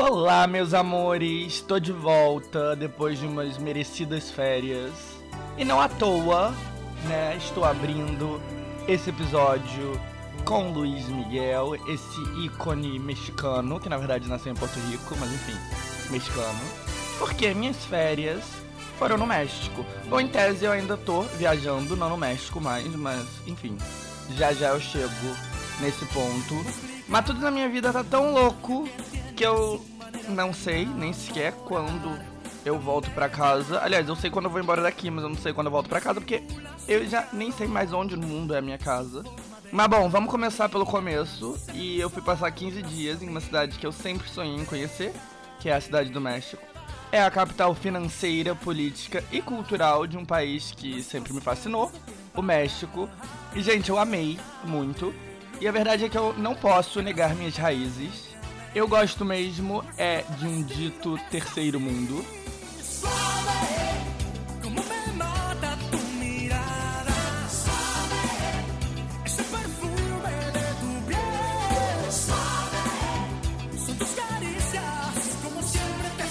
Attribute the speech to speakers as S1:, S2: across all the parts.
S1: Olá, meus amores! Estou de volta depois de umas merecidas férias. E não à toa, né? Estou abrindo esse episódio com Luiz Miguel, esse ícone mexicano, que na verdade nasceu em Porto Rico, mas enfim, mexicano. Porque minhas férias foram no México. Bom, em tese eu ainda tô viajando, não no México mais, mas enfim, já já eu chego nesse ponto. Mas tudo na minha vida tá tão louco que eu não sei nem sequer quando eu volto para casa. Aliás, eu sei quando eu vou embora daqui, mas eu não sei quando eu volto para casa porque eu já nem sei mais onde no mundo é a minha casa. Mas bom, vamos começar pelo começo. E eu fui passar 15 dias em uma cidade que eu sempre sonhei em conhecer, que é a cidade do México. É a capital financeira, política e cultural de um país que sempre me fascinou, o México. E gente, eu amei muito. E a verdade é que eu não posso negar minhas raízes. Eu gosto mesmo é de um dito terceiro mundo.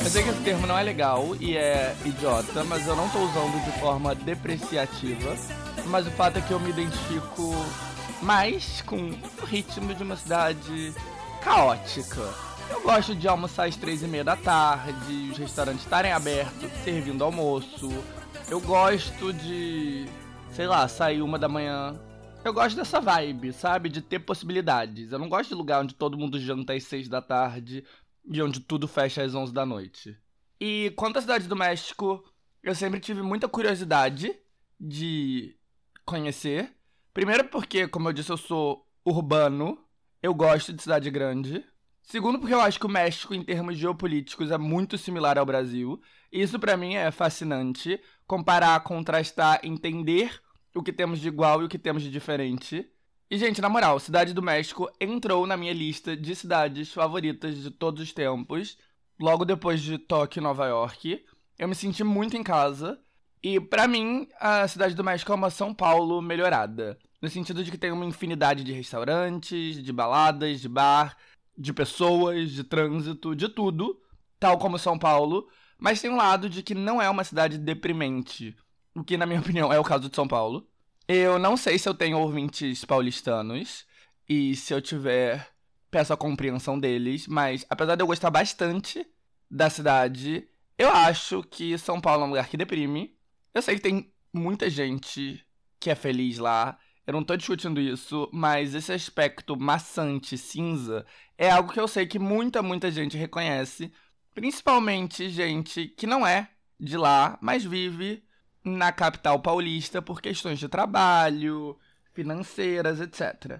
S1: Eu sei que esse termo não é legal e é idiota, mas eu não tô usando de forma depreciativa. Mas o fato é que eu me identifico mais com o ritmo de uma cidade caótica. Eu gosto de almoçar às três e meia da tarde, os restaurantes estarem abertos, servindo almoço. Eu gosto de, sei lá, sair uma da manhã. Eu gosto dessa vibe, sabe? De ter possibilidades. Eu não gosto de lugar onde todo mundo janta às seis da tarde e onde tudo fecha às onze da noite. E quanto à cidade do México, eu sempre tive muita curiosidade de conhecer. Primeiro porque, como eu disse, eu sou urbano eu gosto de cidade grande. Segundo, porque eu acho que o México, em termos geopolíticos, é muito similar ao Brasil. Isso para mim é fascinante. Comparar, contrastar, entender o que temos de igual e o que temos de diferente. E, gente, na moral, Cidade do México entrou na minha lista de cidades favoritas de todos os tempos. Logo depois de Tóquio e Nova York. Eu me senti muito em casa. E, para mim, a Cidade do México é uma São Paulo melhorada. No sentido de que tem uma infinidade de restaurantes, de baladas, de bar, de pessoas, de trânsito, de tudo, tal como São Paulo, mas tem um lado de que não é uma cidade deprimente, o que, na minha opinião, é o caso de São Paulo. Eu não sei se eu tenho ouvintes paulistanos, e se eu tiver, peço a compreensão deles, mas apesar de eu gostar bastante da cidade, eu acho que São Paulo é um lugar que deprime. Eu sei que tem muita gente que é feliz lá, eu não tô discutindo isso, mas esse aspecto maçante, cinza, é algo que eu sei que muita, muita gente reconhece. Principalmente gente que não é de lá, mas vive na capital paulista por questões de trabalho, financeiras, etc.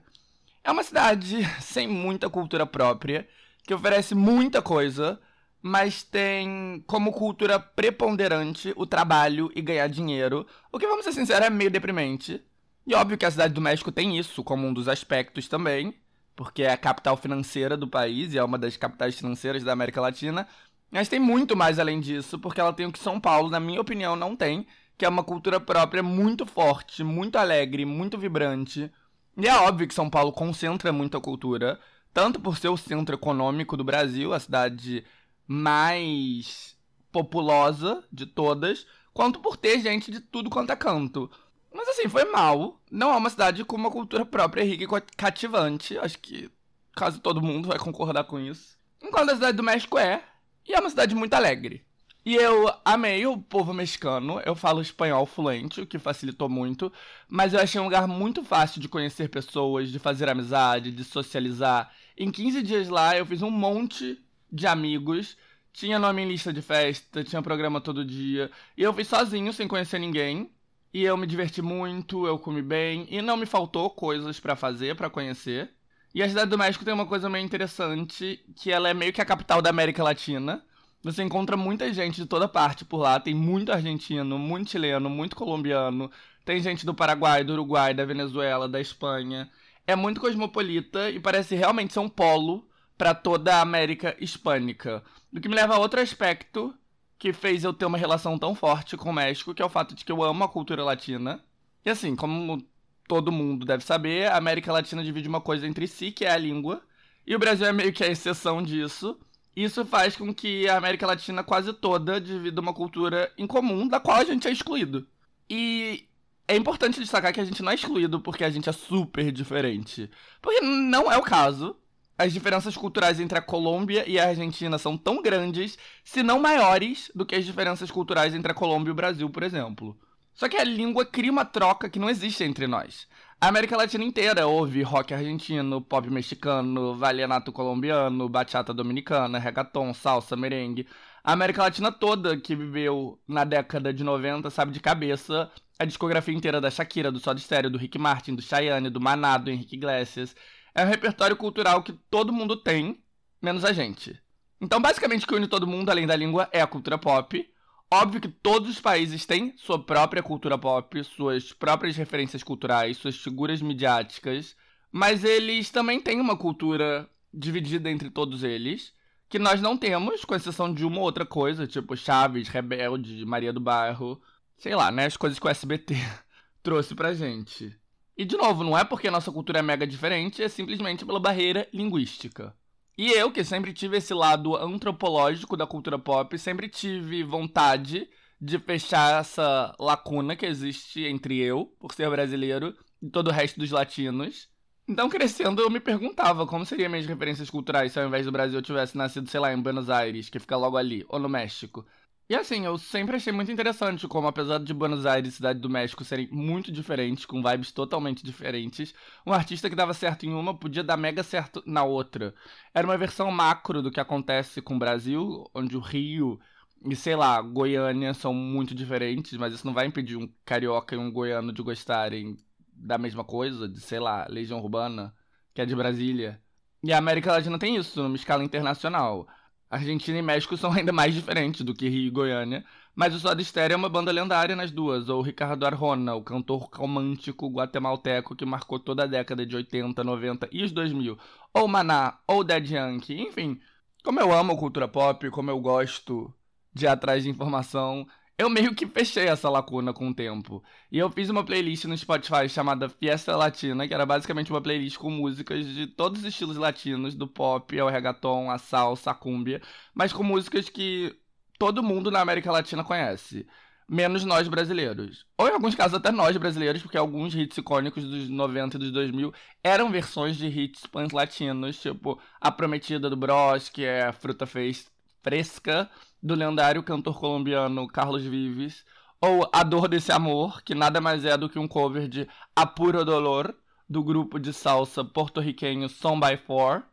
S1: É uma cidade sem muita cultura própria, que oferece muita coisa, mas tem como cultura preponderante o trabalho e ganhar dinheiro, o que, vamos ser sinceros, é meio deprimente. E óbvio que a cidade do México tem isso como um dos aspectos também, porque é a capital financeira do país e é uma das capitais financeiras da América Latina. Mas tem muito mais além disso, porque ela tem o que São Paulo, na minha opinião, não tem, que é uma cultura própria muito forte, muito alegre, muito vibrante. E é óbvio que São Paulo concentra muita cultura, tanto por ser o centro econômico do Brasil, a cidade mais populosa de todas, quanto por ter gente de tudo quanto é canto. Mas assim, foi mal. Não é uma cidade com uma cultura própria rica e cativante. Acho que quase todo mundo vai concordar com isso. Enquanto a cidade do México é. E é uma cidade muito alegre. E eu amei o povo mexicano. Eu falo espanhol fluente, o que facilitou muito. Mas eu achei um lugar muito fácil de conhecer pessoas, de fazer amizade, de socializar. Em 15 dias lá, eu fiz um monte de amigos. Tinha nome em lista de festa, tinha programa todo dia. E eu fui sozinho, sem conhecer ninguém. E eu me diverti muito, eu comi bem e não me faltou coisas para fazer, para conhecer. E a cidade do México tem uma coisa meio interessante, que ela é meio que a capital da América Latina. Você encontra muita gente de toda parte por lá, tem muito argentino, muito chileno, muito colombiano, tem gente do Paraguai, do Uruguai, da Venezuela, da Espanha. É muito cosmopolita e parece realmente ser um polo para toda a América hispânica. O que me leva a outro aspecto que fez eu ter uma relação tão forte com o México, que é o fato de que eu amo a cultura latina. E assim, como todo mundo deve saber, a América Latina divide uma coisa entre si, que é a língua. E o Brasil é meio que a exceção disso. Isso faz com que a América Latina quase toda divida uma cultura em comum da qual a gente é excluído. E é importante destacar que a gente não é excluído porque a gente é super diferente. Porque não é o caso. As diferenças culturais entre a Colômbia e a Argentina são tão grandes, se não maiores, do que as diferenças culturais entre a Colômbia e o Brasil, por exemplo. Só que a língua cria uma troca que não existe entre nós. A América Latina inteira ouve rock argentino, pop mexicano, vallenato colombiano, bachata dominicana, reggaeton, salsa, merengue. A América Latina toda que viveu na década de 90 sabe de cabeça a discografia inteira da Shakira, do Soda Stereo, do Rick Martin, do Cheyenne, do Maná, do Henrique Iglesias. É um repertório cultural que todo mundo tem, menos a gente. Então, basicamente, o que une todo mundo, além da língua, é a cultura pop. Óbvio que todos os países têm sua própria cultura pop, suas próprias referências culturais, suas figuras midiáticas, mas eles também têm uma cultura dividida entre todos eles, que nós não temos, com exceção de uma outra coisa, tipo Chaves, Rebelde, Maria do Bairro, sei lá, né, as coisas que o SBT trouxe pra gente. E de novo, não é porque nossa cultura é mega diferente, é simplesmente pela barreira linguística. E eu, que sempre tive esse lado antropológico da cultura pop, sempre tive vontade de fechar essa lacuna que existe entre eu, por ser brasileiro, e todo o resto dos latinos. Então, crescendo, eu me perguntava como seriam minhas referências culturais se ao invés do Brasil eu tivesse nascido, sei lá, em Buenos Aires, que fica logo ali, ou no México. E assim, eu sempre achei muito interessante como, apesar de Buenos Aires e Cidade do México serem muito diferentes, com vibes totalmente diferentes, um artista que dava certo em uma podia dar mega certo na outra. Era uma versão macro do que acontece com o Brasil, onde o Rio e, sei lá, Goiânia são muito diferentes, mas isso não vai impedir um carioca e um goiano de gostarem da mesma coisa, de, sei lá, Legião Urbana, que é de Brasília. E a América Latina tem isso, numa escala internacional. Argentina e México são ainda mais diferentes do que Rio e Goiânia, mas o Soda Stereo é uma banda lendária nas duas, ou Ricardo Arjona, o cantor romântico guatemalteco que marcou toda a década de 80, 90 e os 2000, ou Maná, ou Dead Yankee, enfim. Como eu amo cultura pop, como eu gosto de ir atrás de informação, eu meio que fechei essa lacuna com o tempo. E eu fiz uma playlist no Spotify chamada Fiesta Latina, que era basicamente uma playlist com músicas de todos os estilos latinos, do pop ao reggaeton, a salsa, a cúmbia, mas com músicas que todo mundo na América Latina conhece. Menos nós brasileiros. Ou em alguns casos até nós brasileiros, porque alguns hits icônicos dos 90 e dos 2000 eram versões de hits pan-latinos, tipo A Prometida do Bros, que é Fruta Fresca, do lendário cantor colombiano Carlos Vives, ou A Dor Desse Amor, que nada mais é do que um cover de A Puro Dolor, do grupo de salsa porto-riquenho Som by Four.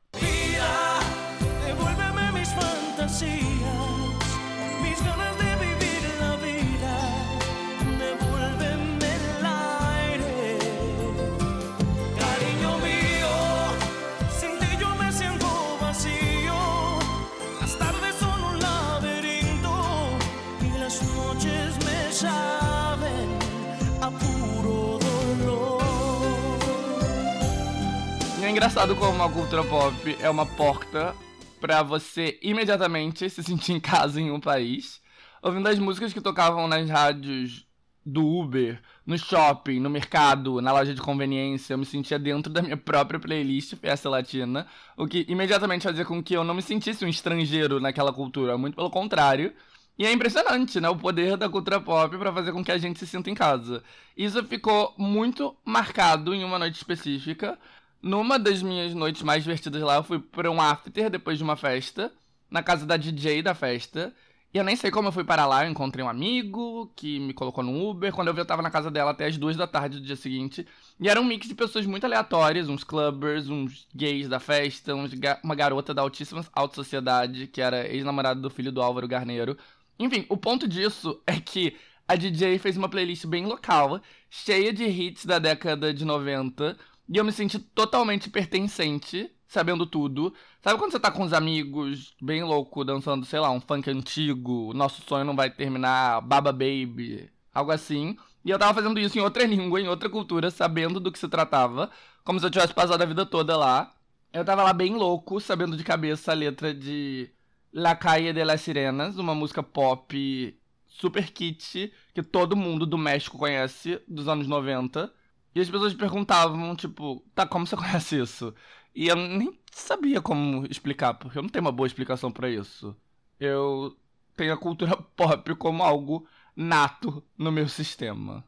S1: Engraçado como a cultura pop é uma porta para você imediatamente se sentir em casa em um país, ouvindo as músicas que tocavam nas rádios do Uber, no shopping, no mercado, na loja de conveniência, eu me sentia dentro da minha própria playlist Festa Latina, o que imediatamente fazia com que eu não me sentisse um estrangeiro naquela cultura, muito pelo contrário. E é impressionante, né, o poder da cultura pop para fazer com que a gente se sinta em casa. Isso ficou muito marcado em uma noite específica, numa das minhas noites mais divertidas lá, eu fui pra um after depois de uma festa, na casa da DJ da festa. E eu nem sei como eu fui para lá, eu encontrei um amigo que me colocou no Uber. Quando eu vi, eu tava na casa dela até as duas da tarde do dia seguinte. E era um mix de pessoas muito aleatórias, uns clubbers, uns gays da festa, uns ga uma garota da altíssima alta sociedade, que era ex-namorada do filho do Álvaro Garneiro. Enfim, o ponto disso é que a DJ fez uma playlist bem local, cheia de hits da década de 90, e eu me senti totalmente pertencente, sabendo tudo. Sabe quando você tá com os amigos, bem louco, dançando, sei lá, um funk antigo, Nosso Sonho Não Vai Terminar, Baba Baby, algo assim. E eu tava fazendo isso em outra língua, em outra cultura, sabendo do que se tratava, como se eu tivesse passado a vida toda lá. Eu tava lá bem louco, sabendo de cabeça a letra de La Calle de las Sirenas, uma música pop super kit que todo mundo do México conhece, dos anos 90. E as pessoas perguntavam, tipo, tá, como você conhece isso? E eu nem sabia como explicar, porque eu não tenho uma boa explicação para isso. Eu tenho a cultura pop como algo nato no meu sistema.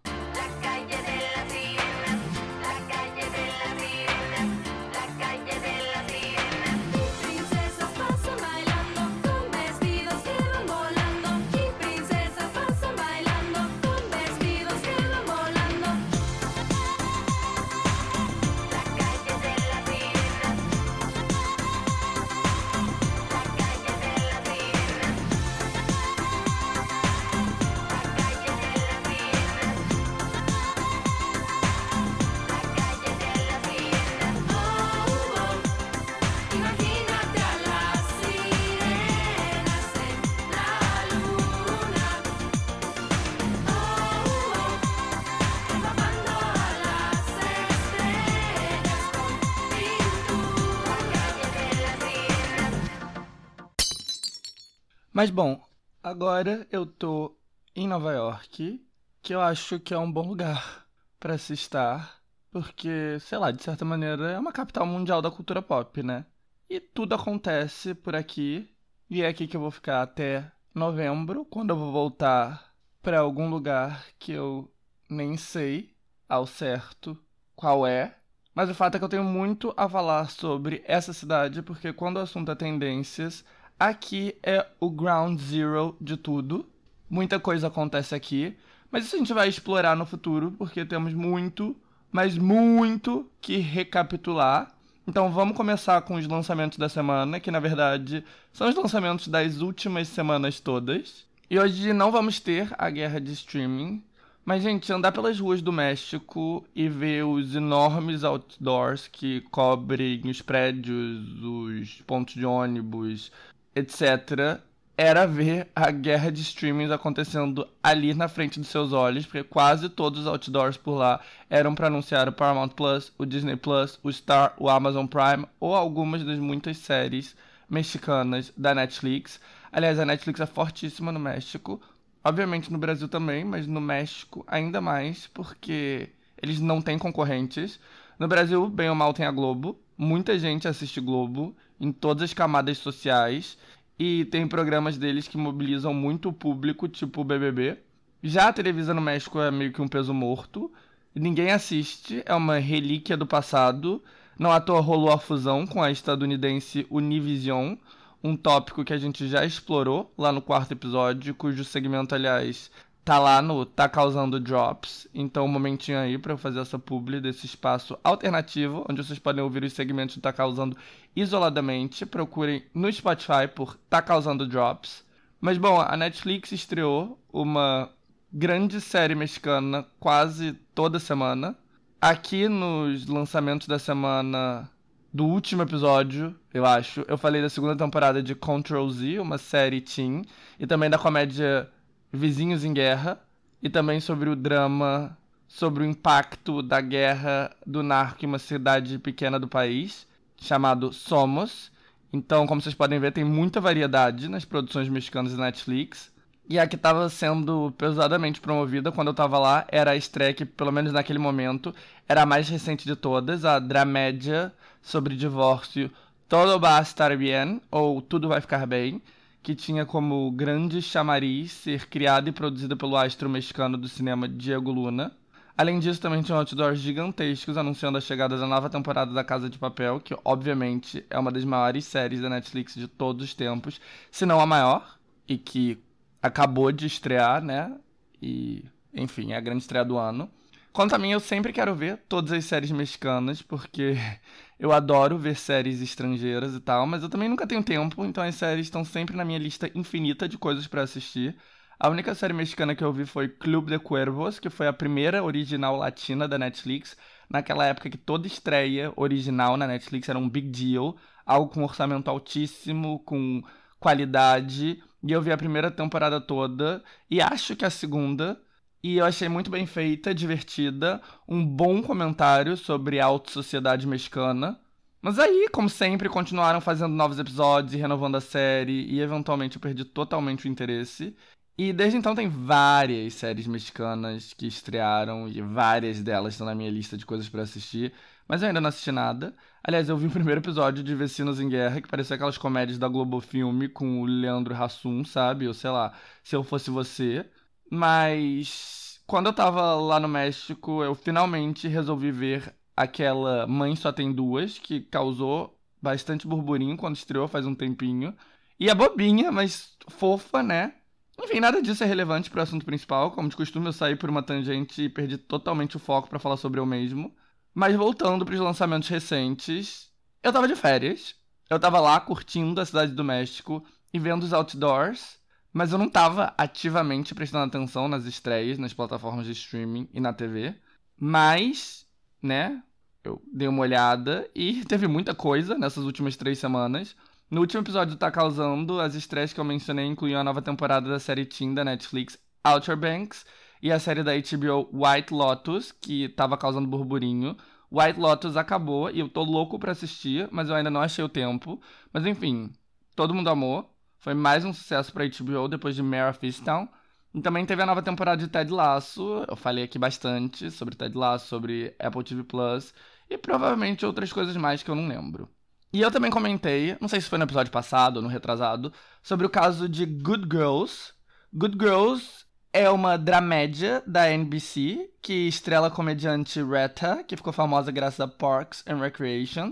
S1: Mas bom, agora eu tô em Nova York, que eu acho que é um bom lugar para se estar, porque, sei lá, de certa maneira é uma capital mundial da cultura pop, né? E tudo acontece por aqui, e é aqui que eu vou ficar até novembro, quando eu vou voltar para algum lugar que eu nem sei ao certo qual é. Mas o fato é que eu tenho muito a falar sobre essa cidade, porque quando o assunto é tendências, Aqui é o ground zero de tudo. Muita coisa acontece aqui. Mas isso a gente vai explorar no futuro, porque temos muito, mas muito que recapitular. Então vamos começar com os lançamentos da semana, que na verdade são os lançamentos das últimas semanas todas. E hoje não vamos ter a guerra de streaming. Mas, gente, andar pelas ruas do México e ver os enormes outdoors que cobrem os prédios, os pontos de ônibus, etc., era ver a guerra de streamings acontecendo ali na frente dos seus olhos, porque quase todos os outdoors por lá eram para anunciar o Paramount Plus, o Disney Plus, o Star, o Amazon Prime ou algumas das muitas séries mexicanas da Netflix. Aliás, a Netflix é fortíssima no México, obviamente no Brasil também, mas no México ainda mais, porque eles não têm concorrentes. No Brasil, bem ou mal, tem a Globo. Muita gente assiste Globo em todas as camadas sociais. E tem programas deles que mobilizam muito o público, tipo o BBB. Já a televisão no México é meio que um peso morto. Ninguém assiste, é uma relíquia do passado. Não à toa rolou a fusão com a estadunidense Univision, um tópico que a gente já explorou lá no quarto episódio, cujo segmento, aliás, tá lá no Tá Causando Drops. Então, um momentinho aí para eu fazer essa publi desse espaço alternativo, onde vocês podem ouvir os segmentos do Tá Causando isoladamente. Procurem no Spotify por Tá Causando Drops. Mas, bom, a Netflix estreou uma grande série mexicana quase toda semana. Aqui nos lançamentos da semana do último episódio, eu acho, eu falei da segunda temporada de Control Z, uma série teen, e também da comédia Vizinhos em Guerra e também sobre o drama sobre o impacto da guerra do narco em uma cidade pequena do país, chamado Somos. Então, como vocês podem ver, tem muita variedade nas produções mexicanas da Netflix. E a que estava sendo pesadamente promovida quando eu estava lá era a estreia que, pelo menos naquele momento, era a mais recente de todas, a dramédia sobre divórcio Todo va a estar bien, ou Tudo vai ficar bem, que tinha como grande chamariz ser criada e produzida pelo astro mexicano do cinema Diego Luna. Além disso, também tinha outdoors gigantescos anunciando a chegada da nova temporada da Casa de Papel, que obviamente é uma das maiores séries da Netflix de todos os tempos, se não a maior, e que acabou de estrear, né? E, enfim, é a grande estreia do ano. Quanto a mim, eu sempre quero ver todas as séries mexicanas, porque eu adoro ver séries estrangeiras e tal, mas eu também nunca tenho tempo, então as séries estão sempre na minha lista infinita de coisas para assistir. A única série mexicana que eu vi foi Clube de Cuervos, que foi a primeira original latina da Netflix, naquela época que toda estreia original na Netflix era um big deal, algo com orçamento altíssimo, com qualidade. E eu vi a primeira temporada toda e acho que a segunda e eu achei muito bem feita, divertida, um bom comentário sobre a alta sociedade mexicana. Mas aí, como sempre, continuaram fazendo novos episódios e renovando a série, e eventualmente eu perdi totalmente o interesse. E desde então tem várias séries mexicanas que estrearam, e várias delas estão na minha lista de coisas para assistir. mas eu ainda não assisti nada. Aliás, eu vi o primeiro episódio de Vecinos em Guerra, que parecia aquelas comédias da Globo Filme com o Leandro Hassum, sabe? Ou sei lá, se eu fosse você. Mas quando eu tava lá no México, eu finalmente resolvi ver aquela Mãe Só Tem Duas, que causou bastante burburinho quando estreou faz um tempinho. E é bobinha, mas fofa, né? Enfim, nada disso é relevante para o assunto principal. Como de costume, eu saí por uma tangente e perdi totalmente o foco para falar sobre eu mesmo. Mas voltando para os lançamentos recentes, eu tava de férias. Eu tava lá curtindo a cidade do México e vendo os outdoors, mas eu não tava ativamente prestando atenção nas estreias, nas plataformas de streaming e na TV. Mas, né, eu dei uma olhada e teve muita coisa nessas últimas três semanas. No último episódio Tá Causando, as estreias que eu mencionei incluíam a nova temporada da série Teen da Netflix, Outer Banks, e a série da HBO White Lotus, que tava causando burburinho. White Lotus acabou e eu tô louco pra assistir, mas eu ainda não achei o tempo. Mas enfim, todo mundo amou. Foi mais um sucesso pra HBO depois de Mare of Easttown. E também teve a nova temporada de Ted Lasso. Eu falei aqui bastante sobre Ted Lasso, sobre Apple TV Plus e provavelmente outras coisas mais que eu não lembro. E eu também comentei, não sei se foi no episódio passado ou no retrasado, sobre o caso de Good Girls. Good Girls é uma dramédia da NBC que estrela a comediante Retta, que ficou famosa graças a Parks and Recreation,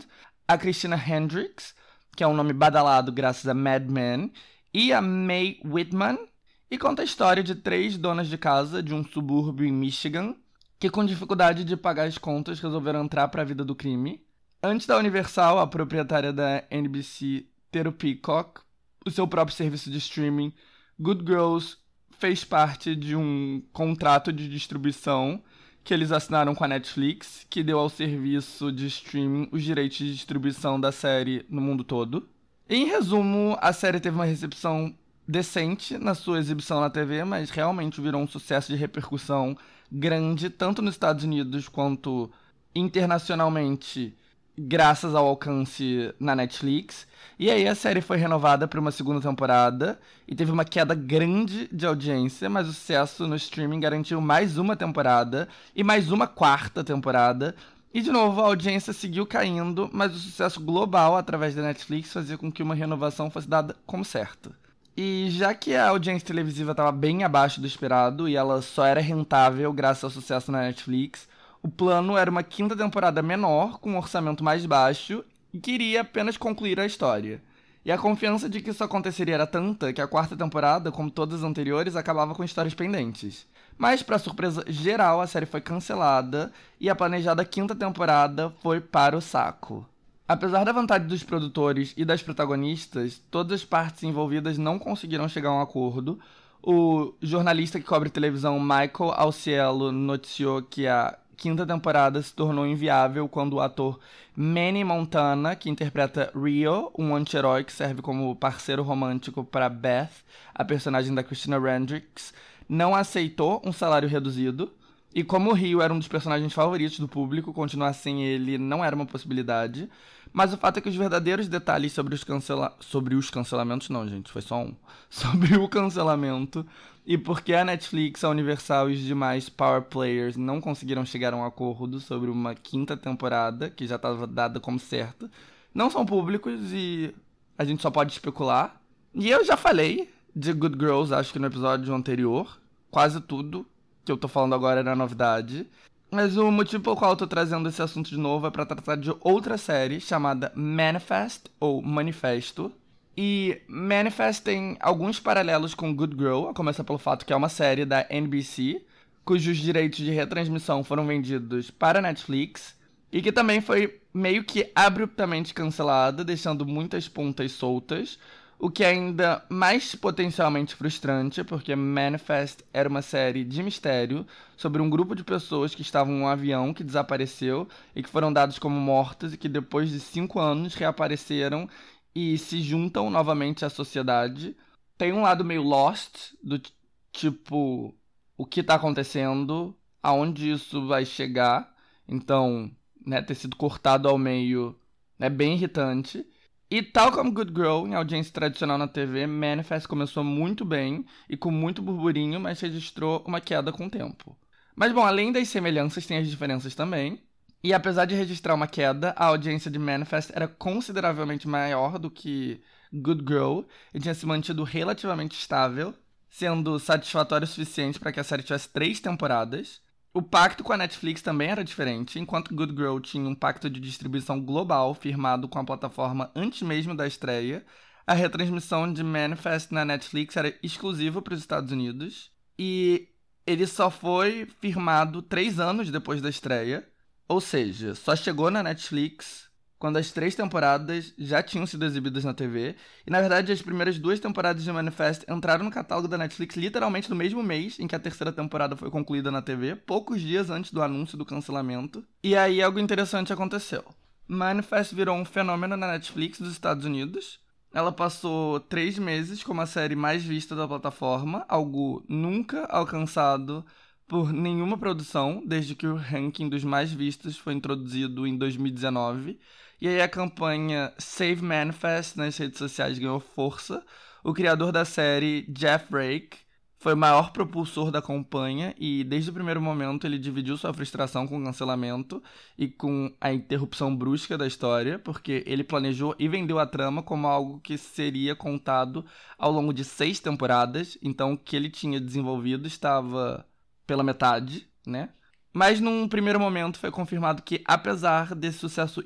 S1: a Christina Hendricks, que é um nome badalado graças a Mad Men, e a Mae Whitman, e conta a história de três donas de casa de um subúrbio em Michigan que, com dificuldade de pagar as contas, resolveram entrar para a vida do crime. Antes da Universal, a proprietária da NBC, ter o Peacock, o seu próprio serviço de streaming, Good Girls fez parte de um contrato de distribuição que eles assinaram com a Netflix, que deu ao serviço de streaming os direitos de distribuição da série no mundo todo. Em resumo, a série teve uma recepção decente na sua exibição na TV, mas realmente virou um sucesso de repercussão grande, tanto nos Estados Unidos quanto internacionalmente graças ao alcance na Netflix. E aí a série foi renovada para uma segunda temporada e teve uma queda grande de audiência, mas o sucesso no streaming garantiu mais uma temporada e mais uma quarta temporada. E de novo, a audiência seguiu caindo, mas o sucesso global através da Netflix fazia com que uma renovação fosse dada como certa. E já que a audiência televisiva estava bem abaixo do esperado e ela só era rentável graças ao sucesso na Netflix, o plano era uma quinta temporada menor, com um orçamento mais baixo, e queria apenas concluir a história. E a confiança de que isso aconteceria era tanta que a quarta temporada, como todas as anteriores, acabava com histórias pendentes. Mas, para surpresa geral, a série foi cancelada e a planejada quinta temporada foi para o saco. Apesar da vontade dos produtores e das protagonistas, todas as partes envolvidas não conseguiram chegar a um acordo. O jornalista que cobre televisão Michael Alciello noticiou que a quinta temporada se tornou inviável quando o ator Manny Montana, que interpreta Rio, um anti-herói que serve como parceiro romântico para Beth, a personagem da Christina Hendricks, não aceitou um salário reduzido. E como o Rio era um dos personagens favoritos do público, continuar sem ele não era uma possibilidade. Mas o fato é que os verdadeiros detalhes sobre os, cancela... sobre os cancelamentos, não, gente, foi só um. Sobre o cancelamento e porque a Netflix, a Universal e os demais Power Players não conseguiram chegar a um acordo sobre uma quinta temporada, que já estava dada como certa, não são públicos e a gente só pode especular. E eu já falei de Good Girls, acho que no episódio anterior. Quase tudo que eu tô falando agora era novidade. Mas o motivo pelo qual eu tô trazendo esse assunto de novo é para tratar de outra série chamada Manifest, ou Manifesto, e Manifest tem alguns paralelos com Good Girl, a começar pelo fato que é uma série da NBC, cujos direitos de retransmissão foram vendidos para Netflix, e que também foi meio que abruptamente cancelada, deixando muitas pontas soltas, o que é ainda mais potencialmente frustrante, porque Manifest era uma série de mistério sobre um grupo de pessoas que estavam em um avião que desapareceu e que foram dados como mortas e que depois de cinco anos reapareceram e se juntam novamente à sociedade. Tem um lado meio lost, do tipo, o que tá acontecendo, aonde isso vai chegar. Então, né, ter sido cortado ao meio é bem irritante. E tal como Good Girl, em audiência tradicional na TV, Manifest começou muito bem e com muito burburinho, mas registrou uma queda com o tempo. Mas bom, além das semelhanças, tem as diferenças também. E apesar de registrar uma queda, a audiência de Manifest era consideravelmente maior do que Good Girl e tinha se mantido relativamente estável, sendo satisfatório o suficiente para que a série tivesse três temporadas. O pacto com a Netflix também era diferente, enquanto Good Girl tinha um pacto de distribuição global firmado com a plataforma antes mesmo da estreia, a retransmissão de Manifest na Netflix era exclusiva para os Estados Unidos e ele só foi firmado três anos depois da estreia, ou seja, só chegou na Netflix quando as três temporadas já tinham sido exibidas na TV. E na verdade, as primeiras duas temporadas de Manifest entraram no catálogo da Netflix literalmente no mesmo mês em que a terceira temporada foi concluída na TV, poucos dias antes do anúncio do cancelamento. E aí algo interessante aconteceu. Manifest virou um fenômeno na Netflix dos Estados Unidos. Ela passou três meses como a série mais vista da plataforma, algo nunca alcançado por nenhuma produção desde que o ranking dos mais vistos foi introduzido em 2019. E aí a campanha Save Manifest nas redes sociais ganhou força. O criador da série, Jeff Rake, foi o maior propulsor da campanha e desde o primeiro momento ele dividiu sua frustração com o cancelamento e com a interrupção brusca da história, porque ele planejou e vendeu a trama como algo que seria contado ao longo de seis temporadas, então o que ele tinha desenvolvido estava pela metade, né? Mas num primeiro momento foi confirmado que, apesar desse sucesso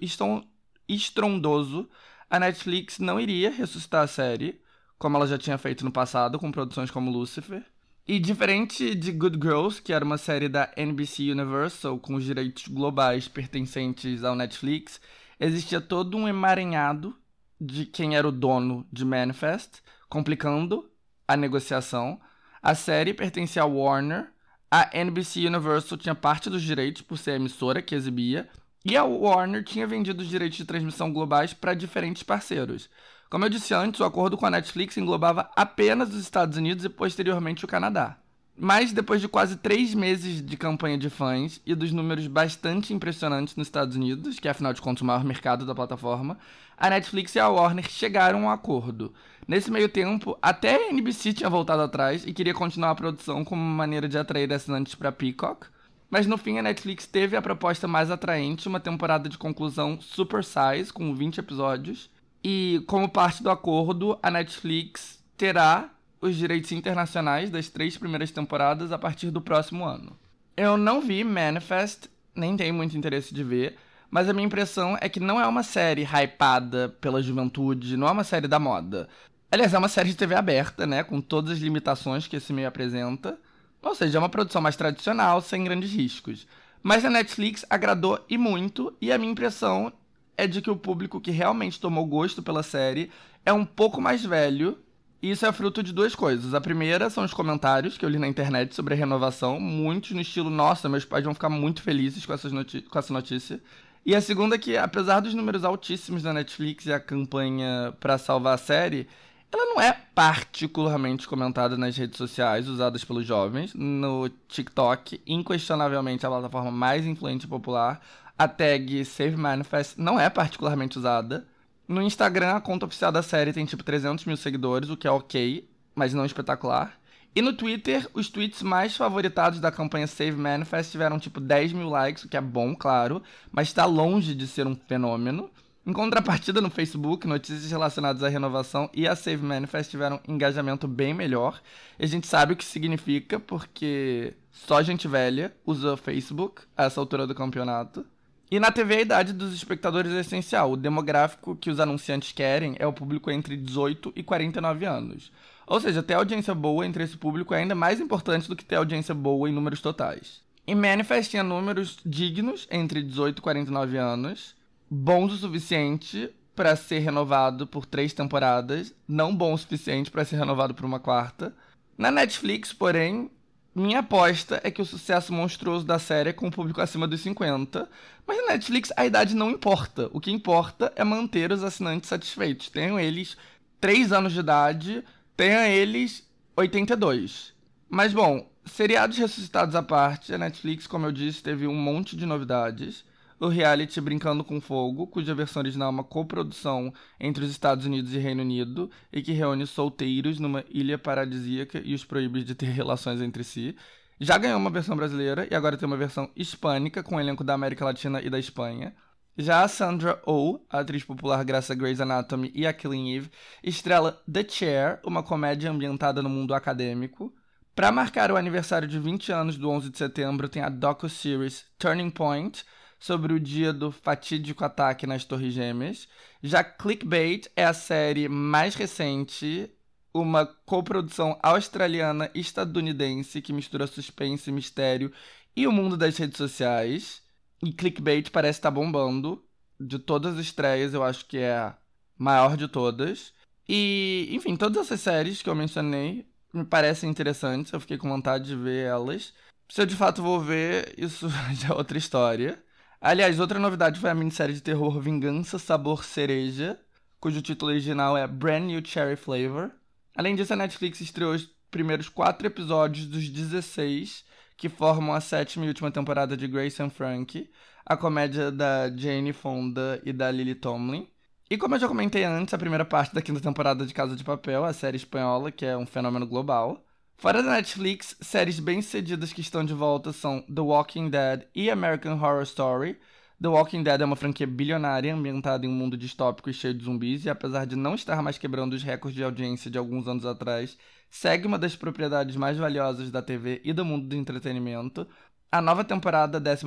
S1: estrondoso, a Netflix não iria ressuscitar a série, como ela já tinha feito no passado com produções como Lucifer. E diferente de Good Girls, que era uma série da NBC Universal com os direitos globais pertencentes ao Netflix, existia todo um emaranhado de quem era o dono de Manifest, complicando a negociação. A série pertencia à Warner, a NBC Universal tinha parte dos direitos por ser a emissora que exibia, e a Warner tinha vendido os direitos de transmissão globais para diferentes parceiros. Como eu disse antes, o acordo com a Netflix englobava apenas os Estados Unidos e posteriormente o Canadá. Mas depois de quase três meses de campanha de fãs e dos números bastante impressionantes nos Estados Unidos, que é afinal de contas o maior mercado da plataforma, a Netflix e a Warner chegaram a um acordo. Nesse meio tempo, até a NBC tinha voltado atrás e queria continuar a produção como maneira de atrair assinantes para Peacock. Mas no fim a Netflix teve a proposta mais atraente, uma temporada de conclusão super size, com 20 episódios. E como parte do acordo, a Netflix terá os direitos internacionais das três primeiras temporadas a partir do próximo ano. Eu não vi Manifest, nem tenho muito interesse de ver, mas a minha impressão é que não é uma série hypada pela juventude, não é uma série da moda. Aliás, é uma série de TV aberta, né, com todas as limitações que esse meio apresenta. Ou seja, é uma produção mais tradicional, sem grandes riscos. Mas a Netflix agradou e muito, e a minha impressão é de que o público que realmente tomou gosto pela série é um pouco mais velho e isso é fruto de duas coisas. A primeira são os comentários que eu li na internet sobre a renovação, muitos no estilo, nossa, meus pais vão ficar muito felizes com, essas com essa notícia. E a segunda é que, apesar dos números altíssimos da Netflix e a campanha para salvar a série, ela não é particularmente comentada nas redes sociais usadas pelos jovens. No TikTok, inquestionavelmente a plataforma mais influente e popular, a tag Save Manifest não é particularmente usada. No Instagram, a conta oficial da série tem tipo 300 mil seguidores, o que é ok, mas não espetacular. E no Twitter, os tweets mais favoritados da campanha Save Manifest tiveram tipo 10 mil likes, o que é bom, claro, mas está longe de ser um fenômeno. Em contrapartida, no Facebook, notícias relacionadas à renovação e a Save Manifest tiveram engajamento bem melhor. E a gente sabe o que significa, porque só gente velha usa Facebook a essa altura do campeonato. E na TV a idade dos espectadores é essencial. O demográfico que os anunciantes querem é o público entre 18 e 49 anos. Ou seja, ter audiência boa entre esse público é ainda mais importante do que ter audiência boa em números totais. E Manifest tinha números dignos entre 18 e 49 anos, bons o suficiente para ser renovado por três temporadas, não bom o suficiente para ser renovado por uma quarta. Na Netflix, porém, minha aposta é que o sucesso monstruoso da série é com o público acima dos 50, mas na Netflix a idade não importa. O que importa é manter os assinantes satisfeitos. Tenham eles 3 anos de idade, tenham eles 82. Mas bom, seriados ressuscitados à parte, a Netflix, como eu disse, teve um monte de novidades o reality Brincando com Fogo, cuja versão original é uma coprodução entre os Estados Unidos e Reino Unido e que reúne solteiros numa ilha paradisíaca e os proíbe de ter relações entre si. Já ganhou uma versão brasileira e agora tem uma versão hispânica com o elenco da América Latina e da Espanha. Já a Sandra Oh, a atriz popular graças a Grey's Anatomy e a Killing Eve, estrela The Chair, uma comédia ambientada no mundo acadêmico. Para marcar o aniversário de 20 anos do 11 de setembro, tem a docu-series Turning Point, sobre o dia do fatídico ataque nas Torres Gêmeas. Já Clickbait é a série mais recente, uma coprodução australiana e estadunidense que mistura suspense, mistério e o mundo das redes sociais. E Clickbait parece estar bombando. De todas as estreias, eu acho que é a maior de todas. E, enfim, todas essas séries que eu mencionei me parecem interessantes. Eu fiquei com vontade de ver elas. Se eu de fato vou ver, isso já é outra história. Aliás, outra novidade foi a minissérie de terror Vingança Sabor Cereja, cujo título original é Brand New Cherry Flavor. Além disso, a Netflix estreou os primeiros quatro episódios dos 16 que formam a sétima e última temporada de Grace and Frank, a comédia da Jane Fonda e da Lily Tomlin. E como eu já comentei antes, a primeira parte da quinta temporada de Casa de Papel, a série espanhola, que é um fenômeno global. Fora da Netflix, séries bem-sucedidas que estão de volta são The Walking Dead e American Horror Story. The Walking Dead é uma franquia bilionária ambientada em um mundo distópico e cheio de zumbis, e apesar de não estar mais quebrando os recordes de audiência de alguns anos atrás, segue uma das propriedades mais valiosas da TV e do mundo do entretenimento. A nova temporada, 11,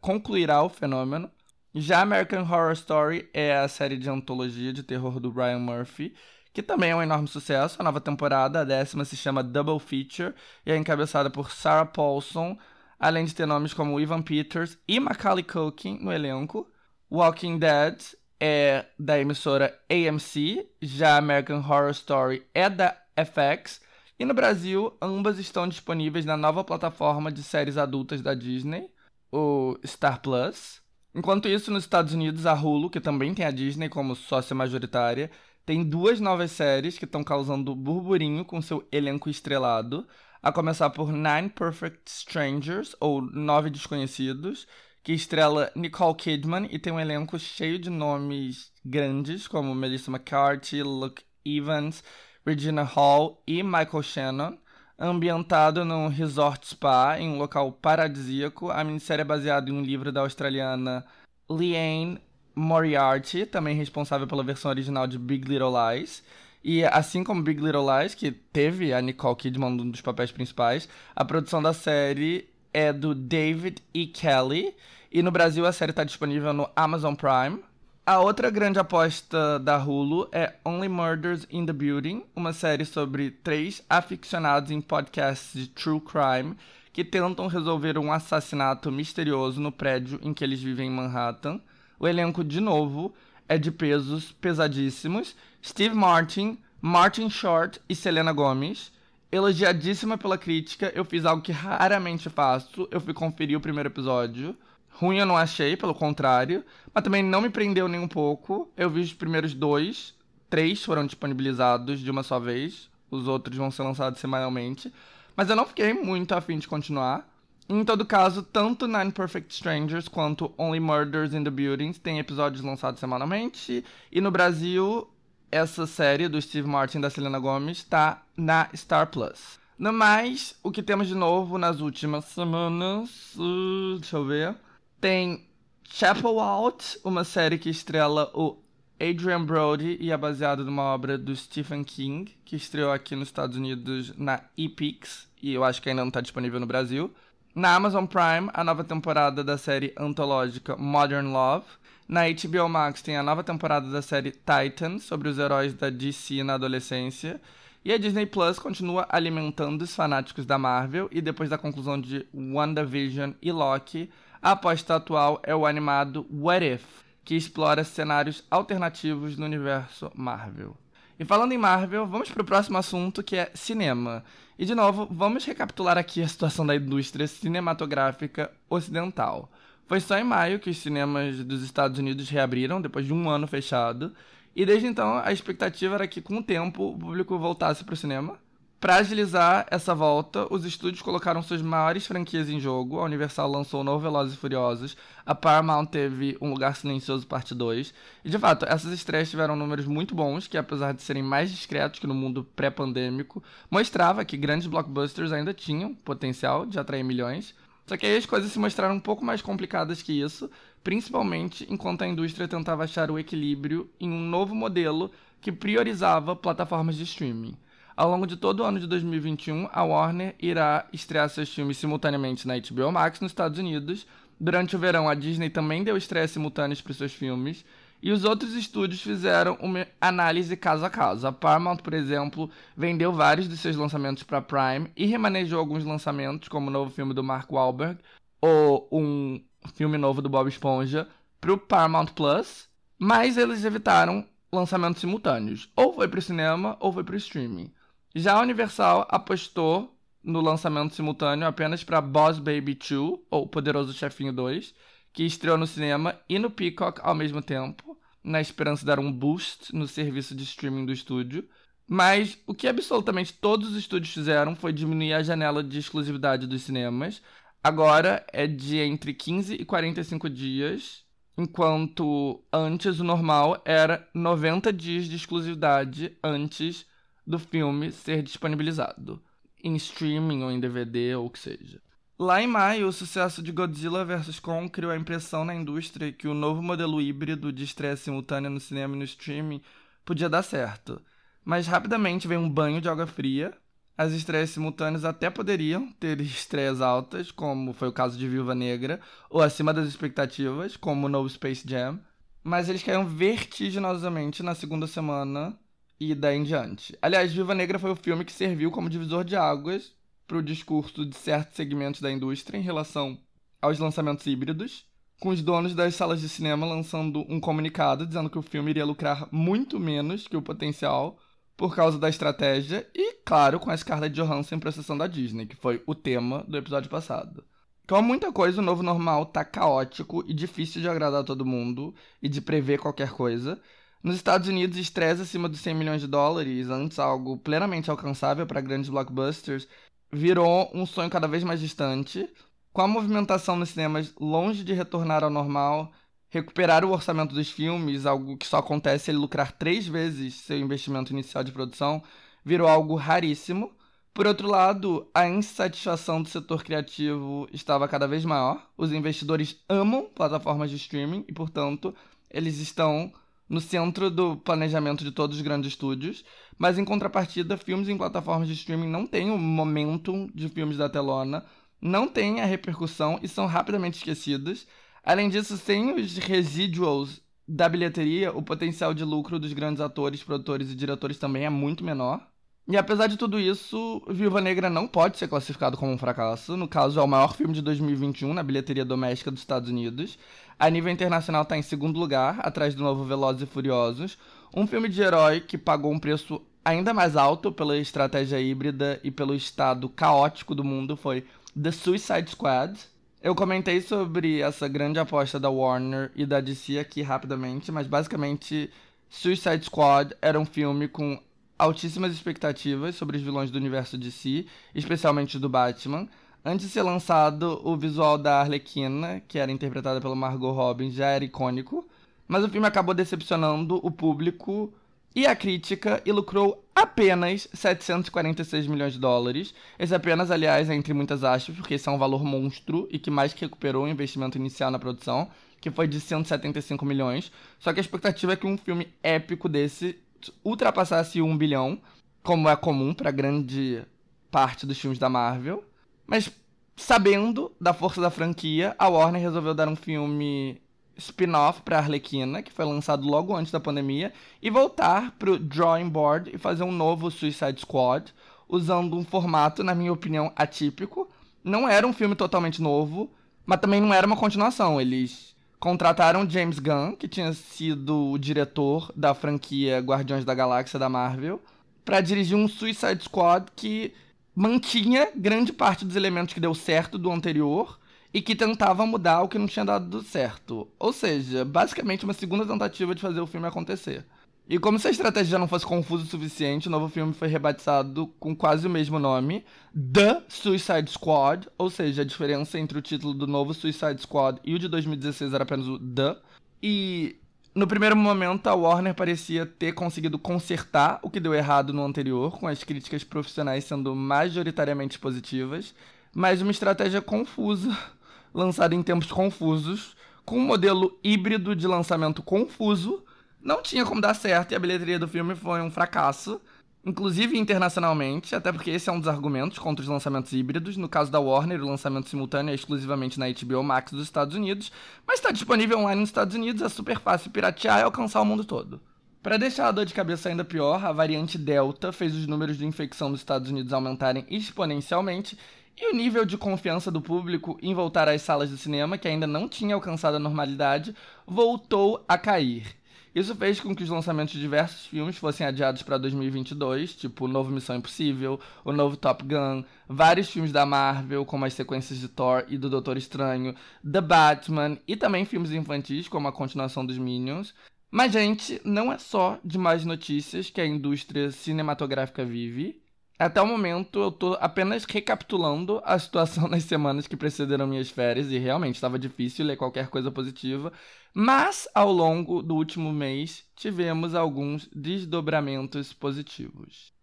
S1: concluirá o fenômeno. Já American Horror Story é a série de antologia de terror do Ryan Murphy, que também é um enorme sucesso. A nova temporada, a décima, se chama Double Feature e é encabeçada por Sarah Paulson, além de ter nomes como Ivan Peters e Macaulay Culkin no elenco. Walking Dead é da emissora AMC, já American Horror Story é da FX. E no Brasil, ambas estão disponíveis na nova plataforma de séries adultas da Disney, o Star Plus. Enquanto isso, nos Estados Unidos, a Hulu, que também tem a Disney como sócia majoritária, tem duas novas séries que estão causando burburinho com seu elenco estrelado, a começar por Nine Perfect Strangers, ou Nove Desconhecidos, que estrela Nicole Kidman e tem um elenco cheio de nomes grandes, como Melissa McCarthy, Luke Evans, Regina Hall e Michael Shannon. Ambientado num resort spa em um local paradisíaco, a minissérie é baseada em um livro da australiana Leanne Moriarty, também responsável pela versão original de Big Little Lies. E assim como Big Little Lies, que teve a Nicole Kidman um dos papéis principais, a produção da série é do David E. Kelly. E no Brasil a série está disponível no Amazon Prime. A outra grande aposta da Hulu é Only Murders in the Building, uma série sobre três aficionados em podcasts de true crime que tentam resolver um assassinato misterioso no prédio em que eles vivem em Manhattan. O elenco, de novo, é de pesos pesadíssimos. Steve Martin, Martin Short e Selena Gomez. Elogiadíssima pela crítica, eu fiz algo que raramente faço. Eu fui conferir o primeiro episódio. Ruim eu não achei, pelo contrário. Mas também não me prendeu nem um pouco. Eu vi os primeiros dois. Três foram disponibilizados de uma só vez. Os outros vão ser lançados semanalmente. Mas eu não fiquei muito afim de continuar. Em todo caso, tanto Nine Perfect Strangers quanto Only Murders in the Buildings têm episódios lançados semanalmente. E no Brasil, essa série do Steve Martin e da Selena Gomez está na Star Plus. No mais, o que temos de novo nas últimas semanas. Uh, deixa eu ver. Tem Chapel Out, uma série que estrela o Adrian Brody e é baseada numa obra do Stephen King, que estreou aqui nos Estados Unidos na Epix, e eu acho que ainda não está disponível no Brasil. Na Amazon Prime, a nova temporada da série antológica Modern Love. Na HBO Max tem a nova temporada da série Titan, sobre os heróis da DC na adolescência. E a Disney Plus continua alimentando os fanáticos da Marvel, e depois da conclusão de WandaVision e Loki, a aposta atual é o animado What If, que explora cenários alternativos no universo Marvel. E falando em Marvel, vamos para o próximo assunto que é cinema. E de novo, vamos recapitular aqui a situação da indústria cinematográfica ocidental. Foi só em maio que os cinemas dos Estados Unidos reabriram, depois de um ano fechado. E desde então, a expectativa era que, com o tempo, o público voltasse para o cinema. Para agilizar essa volta, os estúdios colocaram suas maiores franquias em jogo. A Universal lançou o novo Velozes e Furiosos, a Paramount teve Um Lugar Silencioso Parte 2. E de fato, essas estreias tiveram números muito bons, que apesar de serem mais discretos que no mundo pré-pandêmico, mostrava que grandes blockbusters ainda tinham potencial de atrair milhões. Só que aí as coisas se mostraram um pouco mais complicadas que isso, principalmente enquanto a indústria tentava achar o equilíbrio em um novo modelo que priorizava plataformas de streaming. Ao longo de todo o ano de 2021, a Warner irá estrear seus filmes simultaneamente na HBO Max nos Estados Unidos. Durante o verão, a Disney também deu estreias simultâneas para seus filmes. E os outros estúdios fizeram uma análise caso a caso. A Paramount, por exemplo, vendeu vários de seus lançamentos para Prime e remanejou alguns lançamentos, como o novo filme do Mark Wahlberg ou um filme novo do Bob Esponja, para o Paramount Plus. Mas eles evitaram lançamentos simultâneos. Ou foi para o cinema ou foi para o streaming. Já a Universal apostou no lançamento simultâneo apenas para Boss Baby 2, ou Poderoso Chefinho 2, que estreou no cinema e no Peacock ao mesmo tempo, na esperança de dar um boost no serviço de streaming do estúdio. Mas o que absolutamente todos os estúdios fizeram foi diminuir a janela de exclusividade dos cinemas. Agora é de entre 15 e 45 dias, enquanto antes o normal era 90 dias de exclusividade antes do filme ser disponibilizado em streaming ou em DVD ou o que seja. Lá em maio, o sucesso de Godzilla vs. Kong criou a impressão na indústria que o novo modelo híbrido de estreia simultânea no cinema e no streaming podia dar certo. Mas rapidamente veio um banho de água fria. As estreias simultâneas até poderiam ter estreias altas, como foi o caso de Viúva Negra, ou acima das expectativas, como o novo Space Jam, mas eles caíram vertiginosamente na segunda semana e daí em diante. Aliás, Viva Negra foi o filme que serviu como divisor de águas para o discurso de certos segmentos da indústria em relação aos lançamentos híbridos, com os donos das salas de cinema lançando um comunicado dizendo que o filme iria lucrar muito menos que o potencial por causa da estratégia e, claro, com a Scarlett Johansson em processão da Disney, que foi o tema do episódio passado. Como muita coisa, o novo normal tá caótico e difícil de agradar a todo mundo e de prever qualquer coisa, nos Estados Unidos, estresse acima dos 100 milhões de dólares, antes algo plenamente alcançável para grandes blockbusters, virou um sonho cada vez mais distante. Com a movimentação nos cinemas longe de retornar ao normal, recuperar o orçamento dos filmes, algo que só acontece se ele lucrar três vezes seu investimento inicial de produção, virou algo raríssimo. Por outro lado, a insatisfação do setor criativo estava cada vez maior. Os investidores amam plataformas de streaming e, portanto, eles estão no centro do planejamento de todos os grandes estúdios, mas em contrapartida, filmes em plataformas de streaming não têm o momentum de filmes da telona, não têm a repercussão e são rapidamente esquecidos. Além disso, sem os residuals da bilheteria, o potencial de lucro dos grandes atores, produtores e diretores também é muito menor. E apesar de tudo isso, Viúva Negra não pode ser classificado como um fracasso. No caso, é o maior filme de 2021 na bilheteria doméstica dos Estados Unidos. A nível internacional está em segundo lugar, atrás do novo Velozes e Furiosos. Um filme de herói que pagou um preço ainda mais alto pela estratégia híbrida e pelo estado caótico do mundo foi The Suicide Squad. Eu comentei sobre essa grande aposta da Warner e da DC aqui rapidamente, mas basicamente Suicide Squad era um filme com altíssimas expectativas sobre os vilões do universo si, especialmente do Batman. Antes de ser lançado, o visual da Arlequina, que era interpretada pela Margot Robbins, já era icônico, mas o filme acabou decepcionando o público e a crítica e lucrou apenas 746 milhões de dólares. Esse apenas, aliás, é entre muitas aspas, porque esse é um valor monstro e que mais que recuperou o investimento inicial na produção, que foi de 175 milhões. Só que a expectativa é que um filme épico desse ultrapassasse um bilhão, como é comum para grande parte dos filmes da Marvel. Mas sabendo da força da franquia, a Warner resolveu dar um filme spin-off para Arlequina, que foi lançado logo antes da pandemia, e voltar pro drawing board e fazer um novo Suicide Squad, usando um formato, na minha opinião, atípico. Não era um filme totalmente novo, mas também não era uma continuação. Eles contrataram James Gunn, que tinha sido o diretor da franquia Guardiões da Galáxia da Marvel, para dirigir um Suicide Squad que mantinha grande parte dos elementos que deu certo do anterior e que tentava mudar o que não tinha dado certo. Ou seja, basicamente uma segunda tentativa de fazer o filme acontecer. E como se a estratégia já não fosse confusa o suficiente, o novo filme foi rebatizado com quase o mesmo nome, The Suicide Squad, ou seja, a diferença entre o título do novo Suicide Squad e o de 2016 era apenas o The. E no primeiro momento, a Warner parecia ter conseguido consertar o que deu errado no anterior, com as críticas profissionais sendo majoritariamente positivas, mas uma estratégia confusa, lançada em tempos confusos, com um modelo híbrido de lançamento confuso não tinha como dar certo e a bilheteria do filme foi um fracasso, inclusive internacionalmente, até porque esse é um dos argumentos contra os lançamentos híbridos. No caso da Warner, o lançamento simultâneo é exclusivamente na HBO Max dos Estados Unidos, mas está disponível online nos Estados Unidos, é super fácil piratear e alcançar o mundo todo. Para deixar a dor de cabeça ainda pior, a variante Delta fez os números de infecção nos Estados Unidos aumentarem exponencialmente e o nível de confiança do público em voltar às salas de cinema, que ainda não tinha alcançado a normalidade, voltou a cair. Isso fez com que os lançamentos de diversos filmes fossem adiados para 2022, tipo o novo Missão Impossível, o novo Top Gun, vários filmes da Marvel, como as sequências de Thor e do Doutor Estranho, The Batman e também filmes infantis, como a continuação dos Minions. Mas, gente, não é só de mais notícias que a indústria cinematográfica vive. Até o momento, eu tô apenas recapitulando a situação nas semanas que precederam minhas férias e realmente estava difícil ler qualquer coisa positiva. Mas, ao longo do último mês, tivemos alguns desdobramentos positivos.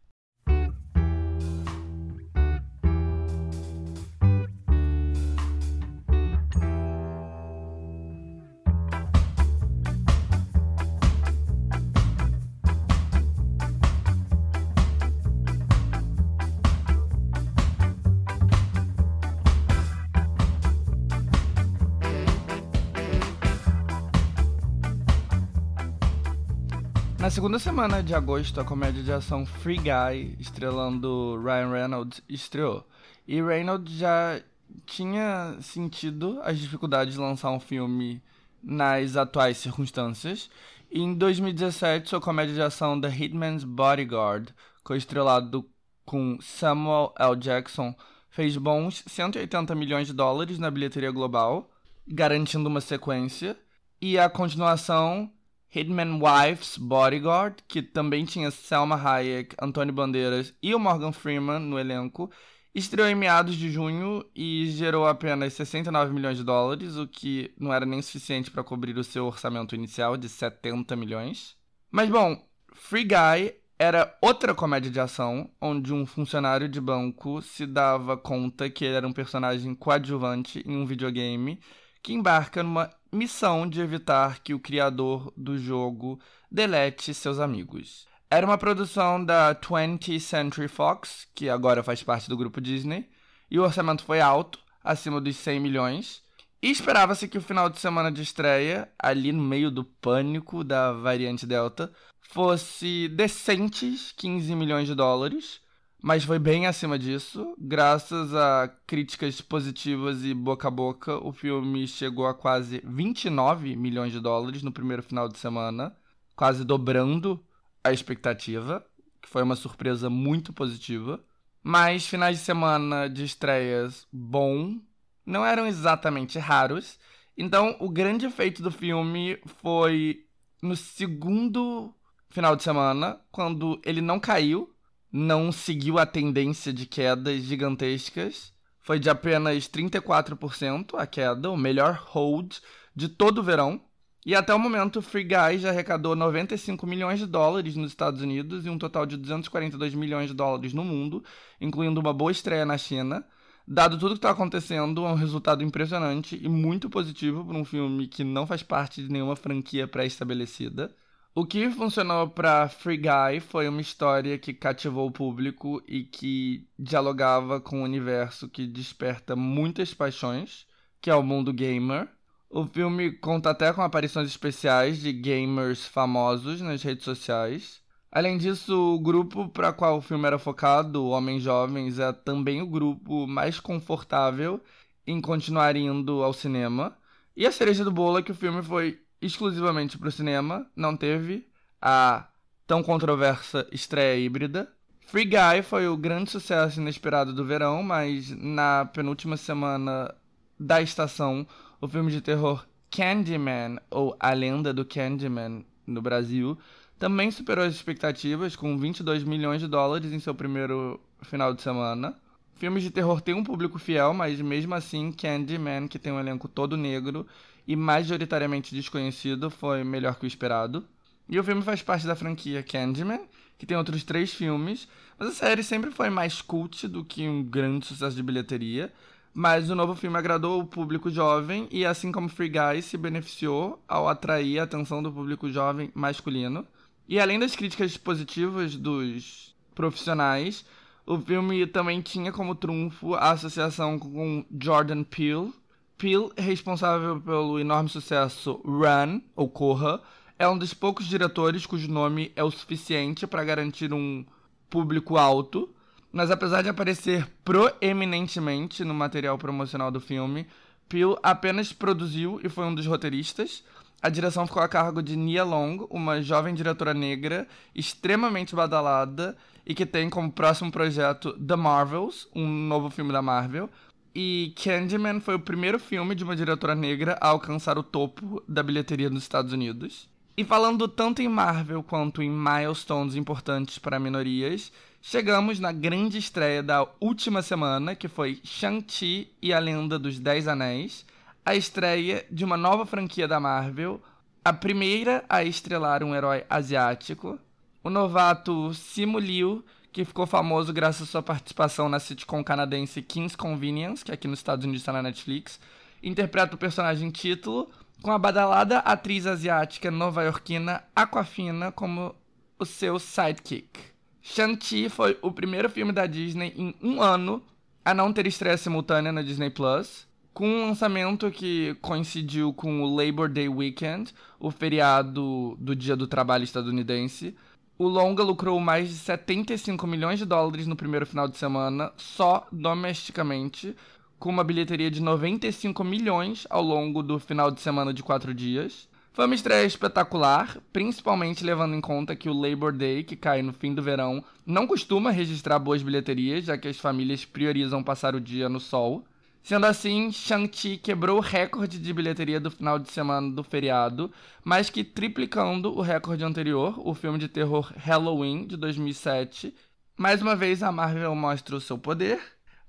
S1: Segunda semana de agosto, a comédia de ação Free Guy, estrelando Ryan Reynolds, estreou. E Reynolds já tinha sentido as dificuldades de lançar um filme nas atuais circunstâncias. E em 2017, sua comédia de ação The Hitman's Bodyguard, co-estrelado com Samuel L. Jackson, fez bons 180 milhões de dólares na bilheteria global, garantindo uma sequência. E a continuação Hitman Wife's Bodyguard, que também tinha Selma Hayek, Antônio Bandeiras e o Morgan Freeman no elenco, estreou em meados de junho e gerou apenas 69 milhões de dólares, o que não era nem suficiente para cobrir o seu orçamento inicial de 70 milhões. Mas bom, Free Guy era outra comédia de ação, onde um funcionário de banco se dava conta que ele era um personagem coadjuvante em um videogame que embarca numa missão de evitar que o criador do jogo delete seus amigos. Era uma produção da 20th Century Fox, que agora faz parte do grupo Disney, e o orçamento foi alto, acima dos 100 milhões. E esperava-se que o final de semana de estreia, ali no meio do pânico da variante Delta, fosse decentes 15 milhões de dólares, mas foi bem acima disso. Graças a críticas positivas e boca a boca, o filme chegou a quase 29 milhões de dólares no primeiro final de semana, quase dobrando a expectativa, que foi uma surpresa muito positiva. Mas finais de semana de estreias bom não eram exatamente raros. Então, o grande feito do filme foi no segundo final de semana, quando ele não caiu, não seguiu a tendência de quedas gigantescas. Foi de apenas 34% a queda, o melhor hold de todo o verão. E até o momento, Free Guy já arrecadou 95 milhões de dólares nos Estados Unidos e um total de 242 milhões de dólares no mundo, incluindo uma boa estreia na China. Dado tudo que está acontecendo, é um resultado impressionante e muito positivo para um filme que não faz parte de nenhuma franquia pré-estabelecida. O que funcionou para Free Guy foi uma história que cativou o público e que dialogava com um universo que desperta muitas paixões, que é o mundo gamer. O filme conta até com aparições especiais de gamers famosos nas redes sociais. Além disso, o grupo para qual o filme era focado, Homens Jovens, é também o grupo mais confortável em continuar indo ao cinema. E a cereja do bolo é que o filme foi exclusivamente para o cinema, não teve a tão controversa estreia híbrida. Free Guy foi o grande sucesso inesperado do verão, mas na penúltima semana da estação, o filme de terror Candyman, ou A Lenda do Candyman no Brasil, também superou as expectativas, com 22 milhões de dólares em seu primeiro final de semana. Filmes de terror têm um público fiel, mas mesmo assim, Candyman, que tem um elenco todo negro e majoritariamente desconhecido, foi melhor que o esperado. E o filme faz parte da franquia Candyman, que tem outros três filmes, mas a série sempre foi mais cult do que um grande sucesso de bilheteria. Mas o novo filme agradou o público jovem e, assim como Free Guy, se beneficiou ao atrair a atenção do público jovem masculino. E além das críticas positivas dos profissionais, o filme também tinha como trunfo a associação com Jordan Peele. Peele, responsável pelo enorme sucesso Run, ou Corra, é um dos poucos diretores cujo nome é o suficiente para garantir um público alto. Mas apesar de aparecer proeminentemente no material promocional do filme, Peele apenas produziu e foi um dos roteiristas. A direção ficou a cargo de Nia Long, uma jovem diretora negra extremamente badalada e que tem como próximo projeto The Marvels, um novo filme da Marvel. E Candyman foi o primeiro filme de uma diretora negra a alcançar o topo da bilheteria nos Estados Unidos. E falando tanto em Marvel quanto em milestones importantes para minorias, chegamos na grande estreia da última semana, que foi Shang-Chi e a Lenda dos Dez Anéis a estreia de uma nova franquia da Marvel, a primeira a estrelar um herói asiático, o novato Simu Liu, que ficou famoso graças à sua participação na sitcom canadense King's Convenience, que aqui nos Estados Unidos está na Netflix, interpreta o personagem título, com a badalada atriz asiática nova-iorquina Aquafina como o seu sidekick. Shang-Chi foi o primeiro filme da Disney em um ano a não ter estreia simultânea na Disney Plus, com um lançamento que coincidiu com o Labor Day Weekend, o feriado do Dia do Trabalho estadunidense. O longa lucrou mais de 75 milhões de dólares no primeiro final de semana, só domesticamente, com uma bilheteria de 95 milhões ao longo do final de semana de quatro dias. Foi uma estreia espetacular, principalmente levando em conta que o Labor Day, que cai no fim do verão, não costuma registrar boas bilheterias, já que as famílias priorizam passar o dia no sol. Sendo assim, Shang-Chi quebrou o recorde de bilheteria do final de semana do feriado, mais que triplicando o recorde anterior, o filme de terror Halloween de 2007. Mais uma vez, a Marvel mostra o seu poder,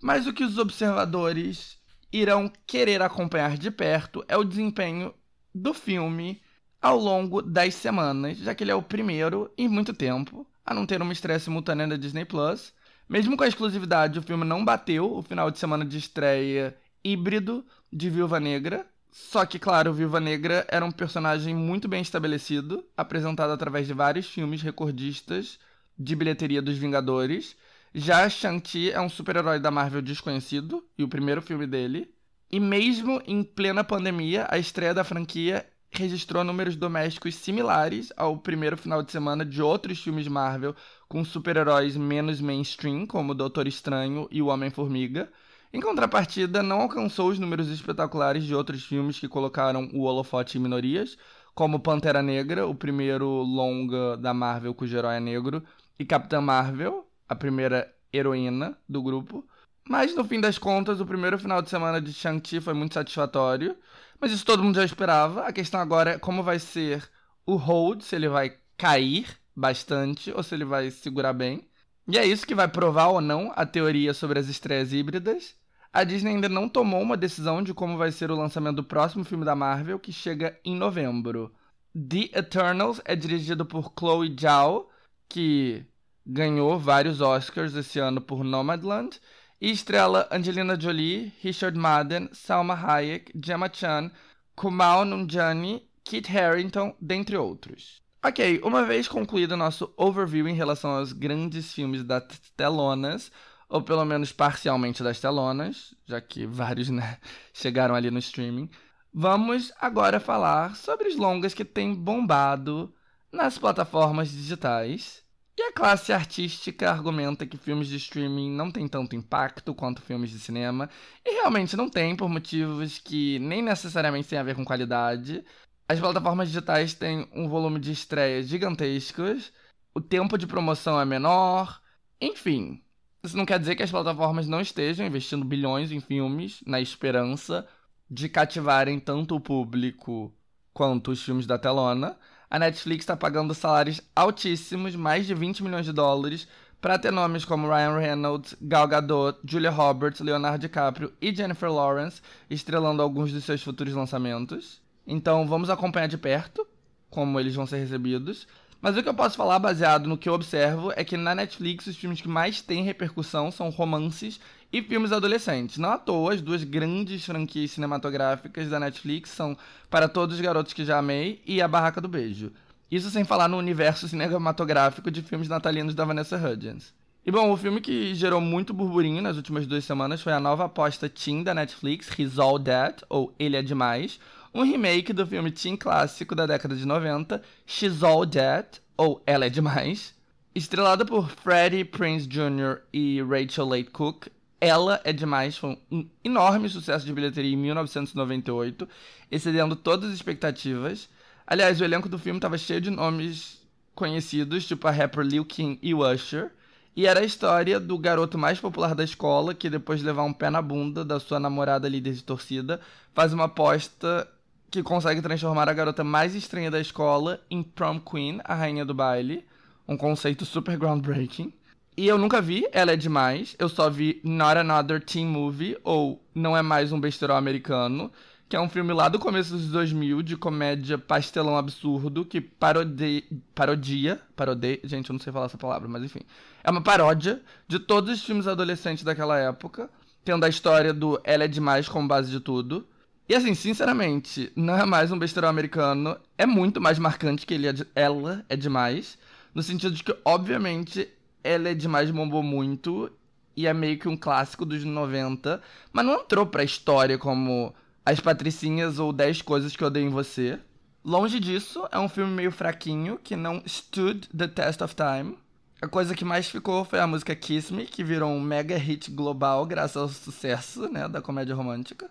S1: mas o que os observadores irão querer acompanhar de perto é o desempenho do filme ao longo das semanas, já que ele é o primeiro em muito tempo a não ter uma estreia simultânea da Disney Plus mesmo com a exclusividade, o filme não bateu o final de semana de estreia híbrido de Viúva Negra. Só que, claro, Viúva Negra era um personagem muito bem estabelecido, apresentado através de vários filmes recordistas de bilheteria dos Vingadores. Já Shang-Chi é um super-herói da Marvel desconhecido, e o primeiro filme dele. E mesmo em plena pandemia, a estreia da franquia registrou números domésticos similares ao primeiro final de semana de outros filmes Marvel com super-heróis menos mainstream, como Doutor Estranho e o Homem-Formiga. Em contrapartida, não alcançou os números espetaculares de outros filmes que colocaram o holofote em minorias, como Pantera Negra, o primeiro longa da Marvel cujo herói é negro, e Capitã Marvel, a primeira heroína do grupo. Mas no fim das contas, o primeiro final de semana de Shang-Chi foi muito satisfatório. Mas isso todo mundo já esperava. A questão agora é como vai ser o hold, se ele vai cair bastante ou se ele vai segurar bem. E é isso que vai provar ou não a teoria sobre as estreias híbridas. A Disney ainda não tomou uma decisão de como vai ser o lançamento do próximo filme da Marvel, que chega em novembro. The Eternals é dirigido por Chloe Zhao, que ganhou vários Oscars esse ano por Nomadland, e estrela Angelina Jolie, Richard Madden, Salma Hayek, Gemma Chan, Kumail Nanjiani, Kit Harington, dentre outros. Ok, uma vez concluído nosso overview em relação aos grandes filmes das telonas, ou pelo menos parcialmente das telonas, já que vários né, chegaram ali no streaming, vamos agora falar sobre os longas que têm bombado nas plataformas digitais e a classe artística argumenta que filmes de streaming não têm tanto impacto quanto filmes de cinema, e realmente não tem, por motivos que nem necessariamente têm a ver com qualidade. As plataformas digitais têm um volume de estreias gigantescos, o tempo de promoção é menor, enfim. Isso não quer dizer que as plataformas não estejam investindo bilhões em filmes na esperança de cativarem tanto o público quanto os filmes da telona. A Netflix está pagando salários altíssimos, mais de 20 milhões de dólares, para ter nomes como Ryan Reynolds, Gal Gadot, Julia Roberts, Leonardo DiCaprio e Jennifer Lawrence estrelando alguns dos seus futuros lançamentos. Então vamos acompanhar de perto como eles vão ser recebidos. Mas o que eu posso falar, baseado no que eu observo, é que na Netflix os filmes que mais têm repercussão são romances e filmes adolescentes. Não à toa, as duas grandes franquias cinematográficas da Netflix são Para Todos os Garotos que Já Amei e A Barraca do Beijo. Isso sem falar no universo cinematográfico de filmes natalinos da Vanessa Hudgens. E bom, o filme que gerou muito burburinho nas últimas duas semanas foi a nova aposta teen da Netflix, He's All That, ou Ele é Demais, um remake do filme teen clássico da década de 90, She's All That, ou Ela é Demais. Estrelada por Freddie Prinze Jr. e Rachel Leigh Cook, ela é Demais foi um enorme sucesso de bilheteria em 1998, excedendo todas as expectativas. Aliás, o elenco do filme estava cheio de nomes conhecidos, tipo a rapper Lil Kim e Usher. E era a história do garoto mais popular da escola que, depois de levar um pé na bunda da sua namorada líder de torcida, faz uma aposta que consegue transformar a garota mais estranha da escola em prom queen, a rainha do baile. Um conceito super groundbreaking. E eu nunca vi, ela é demais. Eu só vi Not Another Teen Movie, ou Não é Mais um Besterol Americano, que é um filme lá do começo dos 2000 de comédia pastelão absurdo que parodia, parodia, parodia, gente, eu não sei falar essa palavra, mas enfim. É uma paródia de todos os filmes adolescentes daquela época, tendo a história do Ela é demais como base de tudo. E assim, sinceramente, não é mais um besterol americano, é muito mais marcante que ele é de, ela é demais, no sentido de que, obviamente, ela é demais bombou muito e é meio que um clássico dos 90, mas não entrou pra história como as Patricinhas ou 10 Coisas que Eu Odeio em Você. Longe disso, é um filme meio fraquinho, que não stood the test of time. A coisa que mais ficou foi a música Kiss Me, que virou um mega hit global graças ao sucesso né, da comédia romântica.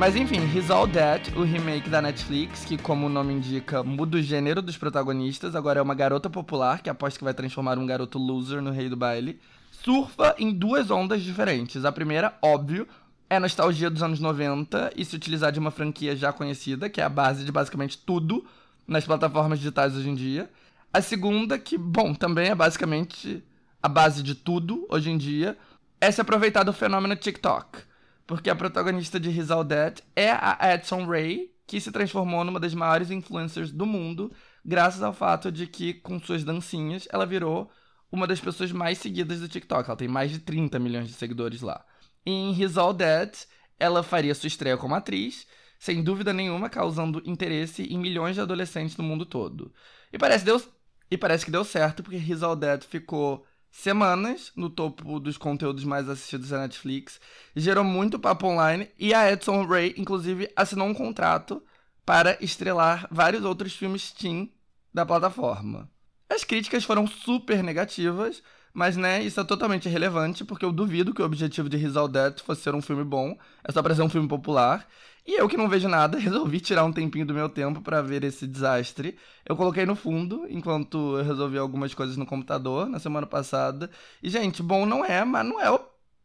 S1: Mas enfim, He's All That, o remake da Netflix, que como o nome indica, muda o gênero dos protagonistas, agora é uma garota popular, que aposta que vai transformar um garoto loser no rei do baile, surfa em duas ondas diferentes. A primeira, óbvio, é nostalgia dos anos 90 e se utilizar de uma franquia já conhecida, que é a base de basicamente tudo nas plataformas digitais hoje em dia. A segunda, que, bom, também é basicamente a base de tudo hoje em dia, é se aproveitar do fenômeno TikTok porque a protagonista de His All That é a Edson Ray, que se transformou numa das maiores influencers do mundo, graças ao fato de que, com suas dancinhas, ela virou uma das pessoas mais seguidas do TikTok. Ela tem mais de 30 milhões de seguidores lá. E em His All That, ela faria sua estreia como atriz, sem dúvida nenhuma causando interesse em milhões de adolescentes no mundo todo. E parece, deu, e parece que deu certo, porque His All That ficou semanas no topo dos conteúdos mais assistidos da Netflix, gerou muito papo online e a Edson Ray, inclusive, assinou um contrato para estrelar vários outros filmes teen da plataforma. As críticas foram super negativas, mas né, isso é totalmente irrelevante, porque eu duvido que o objetivo de His All fosse ser um filme bom, é só pra ser um filme popular. E eu que não vejo nada, resolvi tirar um tempinho do meu tempo para ver esse desastre. Eu coloquei no fundo, enquanto eu resolvi algumas coisas no computador na semana passada. E, gente, bom não é, mas não é o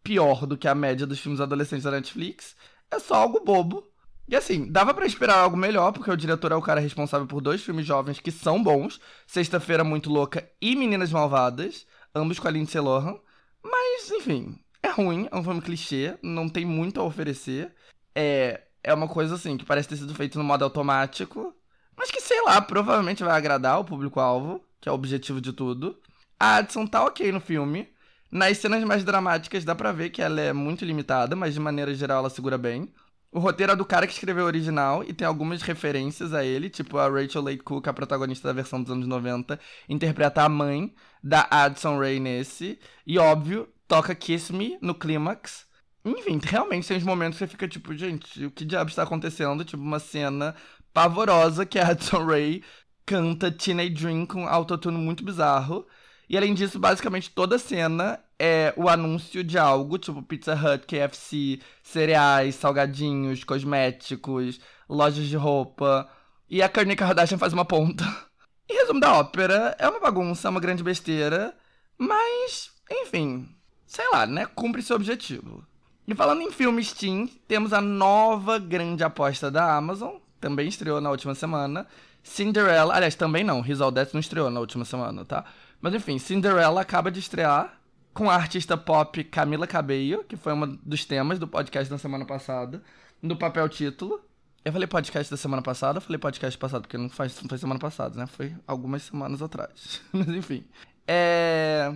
S1: pior do que a média dos filmes adolescentes da Netflix. É só algo bobo. E assim, dava para esperar algo melhor, porque o diretor é o cara responsável por dois filmes jovens que são bons: Sexta-feira Muito Louca e Meninas Malvadas, ambos com a Lindsay Lohan. Mas, enfim, é ruim, é um filme clichê, não tem muito a oferecer. É, é uma coisa assim, que parece ter sido feito no modo automático, mas que, sei lá, provavelmente vai agradar o público-alvo, que é o objetivo de tudo. A Addison tá ok no filme. Nas cenas mais dramáticas dá pra ver que ela é muito limitada, mas de maneira geral ela segura bem. O roteiro é do cara que escreveu o original e tem algumas referências a ele, tipo a Rachel Leigh Cook, a protagonista da versão dos anos 90, interpreta a mãe da Addison Ray nesse. E óbvio, toca Kiss Me no clímax. Enfim, realmente tem uns momentos que você fica tipo, gente, o que diabo está acontecendo? Tipo, uma cena pavorosa que a Addison Ray canta Teenage Dream com autotune muito bizarro. E além disso, basicamente toda cena é o anúncio de algo, tipo Pizza Hut, KFC, cereais, salgadinhos, cosméticos, lojas de roupa. E a Kourtney Kardashian faz uma ponta. Em resumo da ópera, é uma bagunça, é uma grande besteira, mas, enfim, sei lá, né? Cumpre seu objetivo. E falando em filmes teen, temos a nova grande aposta da Amazon, também estreou na última semana. Cinderella, aliás, também não, All That não estreou na última semana, tá? Mas enfim, Cinderella acaba de estrear com a artista pop Camila Cabello, que foi um dos temas do podcast da semana passada, no papel título. Eu falei podcast da semana passada, eu falei podcast passado, porque não, faz, não foi semana passada, né? Foi algumas semanas atrás. Mas enfim. É...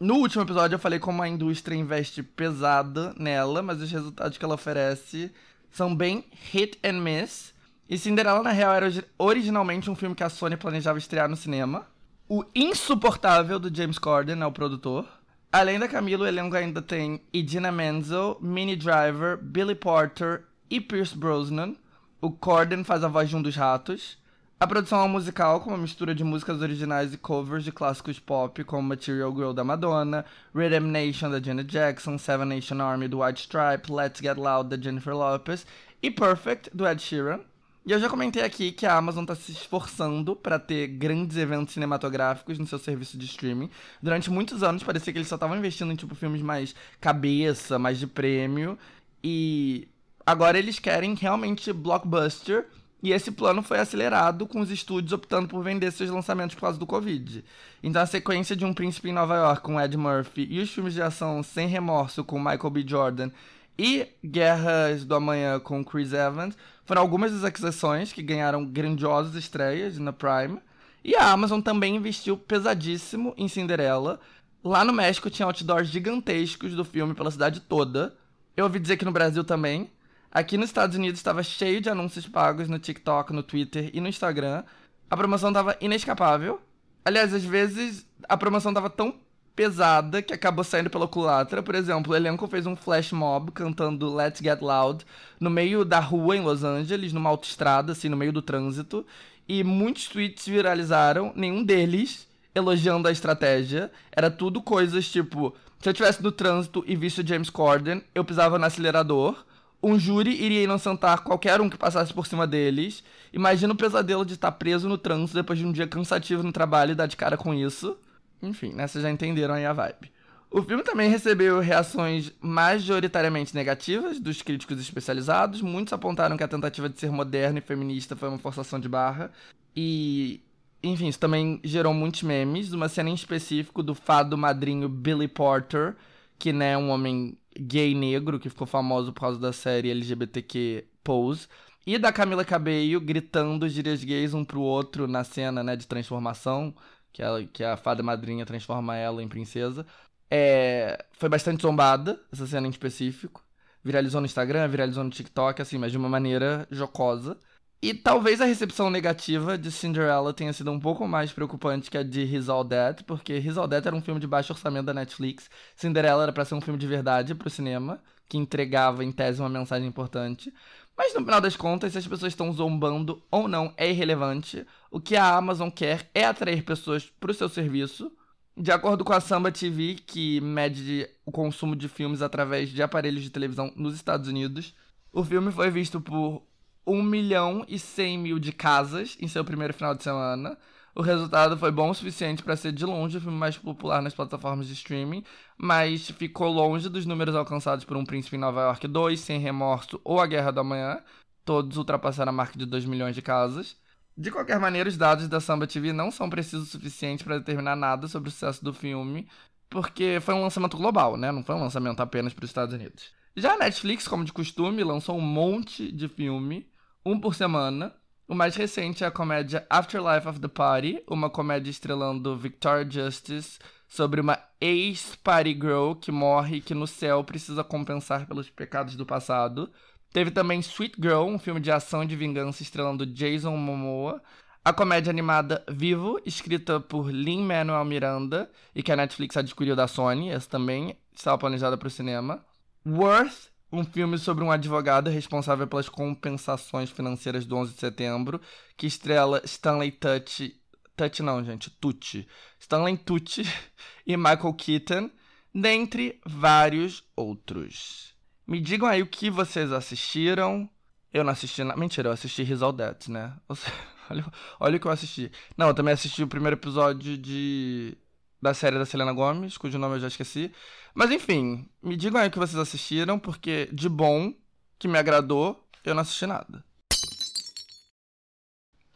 S1: No último episódio eu falei como a indústria investe pesada nela, mas os resultados que ela oferece são bem hit and miss. E Cinderela, na real, era originalmente um filme que a Sony planejava estrear no cinema. O insuportável do James Corden é o produtor. Além da Camila, o elenco ainda tem Idina Menzel, Minnie Driver, Billy Porter e Pierce Brosnan. O Corden faz a voz de um dos ratos. A produção é musical com uma mistura de músicas originais e covers de clássicos pop, como Material Girl da Madonna, Rhythm Nation da Janet Jackson, Seven Nation Army do White Stripe, Let's Get Loud da Jennifer Lopez e Perfect do Ed Sheeran. E eu já comentei aqui que a Amazon está se esforçando para ter grandes eventos cinematográficos no seu serviço de streaming. Durante muitos anos parecia que eles só estavam investindo em tipo filmes mais cabeça, mais de prêmio. E agora eles querem realmente blockbuster. E esse plano foi acelerado com os estúdios optando por vender seus lançamentos por causa do Covid. Então a sequência de Um Príncipe em Nova York com Ed Murphy e os filmes de ação Sem Remorso com Michael B. Jordan e Guerras do Amanhã com Chris Evans foram algumas das aquisições que ganharam grandiosas estreias na Prime. E a Amazon também investiu pesadíssimo em Cinderela. Lá no México tinha outdoors gigantescos do filme pela cidade toda. Eu ouvi dizer que no Brasil também. Aqui nos Estados Unidos estava cheio de anúncios pagos no TikTok, no Twitter e no Instagram. A promoção estava inescapável. Aliás, às vezes a promoção estava tão pesada que acabou saindo pela culatra. Por exemplo, o elenco fez um flash mob cantando Let's Get Loud no meio da rua em Los Angeles, numa autoestrada, assim, no meio do trânsito. E muitos tweets viralizaram, nenhum deles elogiando a estratégia. Era tudo coisas tipo: se eu estivesse no trânsito e visse o James Corden, eu pisava no acelerador um júri iria inocentar qualquer um que passasse por cima deles. Imagina o pesadelo de estar preso no trânsito depois de um dia cansativo no trabalho e dar de cara com isso. Enfim, né? Vocês já entenderam aí a vibe. O filme também recebeu reações majoritariamente negativas dos críticos especializados. Muitos apontaram que a tentativa de ser moderno e feminista foi uma forçação de barra. E, enfim, isso também gerou muitos memes. Uma cena em específico do fado madrinho Billy Porter, que né, é um homem gay negro que ficou famoso por causa da série LGBTQ Pose. E da Camila Cabello gritando gírias gays um pro outro na cena né, de transformação, que, ela, que a fada madrinha transforma ela em princesa. É, foi bastante zombada, essa cena em específico. Viralizou no Instagram, viralizou no TikTok, assim, mas de uma maneira jocosa. E talvez a recepção negativa de Cinderella tenha sido um pouco mais preocupante que a de His All That, porque His All That era um filme de baixo orçamento da Netflix. Cinderella era para ser um filme de verdade pro cinema, que entregava em tese uma mensagem importante. Mas no final das contas, se as pessoas estão zombando ou não é irrelevante. O que a Amazon quer é atrair pessoas pro seu serviço. De acordo com a Samba TV, que mede o consumo de filmes através de aparelhos de televisão nos Estados Unidos, o filme foi visto por 1 milhão e 100 mil de casas em seu primeiro final de semana. O resultado foi bom o suficiente para ser de longe o filme mais popular nas plataformas de streaming, mas ficou longe dos números alcançados por Um Príncipe em Nova York 2, Sem Remorso ou A Guerra do Amanhã. Todos ultrapassaram a marca de 2 milhões de casas. De qualquer maneira, os dados da Samba TV não são precisos o suficiente para determinar nada sobre o sucesso do filme, porque foi um lançamento global, né? Não foi um lançamento apenas para os Estados Unidos. Já a Netflix, como de costume, lançou um monte de filme um por semana. O mais recente é a comédia Afterlife of the Party, uma comédia estrelando Victoria Justice sobre uma ex-party girl que morre e que no céu precisa compensar pelos pecados do passado. Teve também Sweet Girl, um filme de ação de vingança estrelando Jason Momoa. A comédia animada Vivo, escrita por Lin-Manuel Miranda e que a Netflix adquiriu da Sony, essa também estava planejada para o cinema. Worth, um filme sobre um advogado responsável pelas compensações financeiras do 11 de setembro, que estrela Stanley Tucci, Tucci não, gente, Tucci. Stanley Tucci e Michael Keaton, dentre vários outros. Me digam aí o que vocês assistiram. Eu não assisti. Na... Mentira, eu assisti His All né? Olha, olha o que eu assisti. Não, eu também assisti o primeiro episódio de da série da Selena Gomes, cujo nome eu já esqueci. Mas enfim, me digam aí o que vocês assistiram, porque de bom, que me agradou, eu não assisti nada.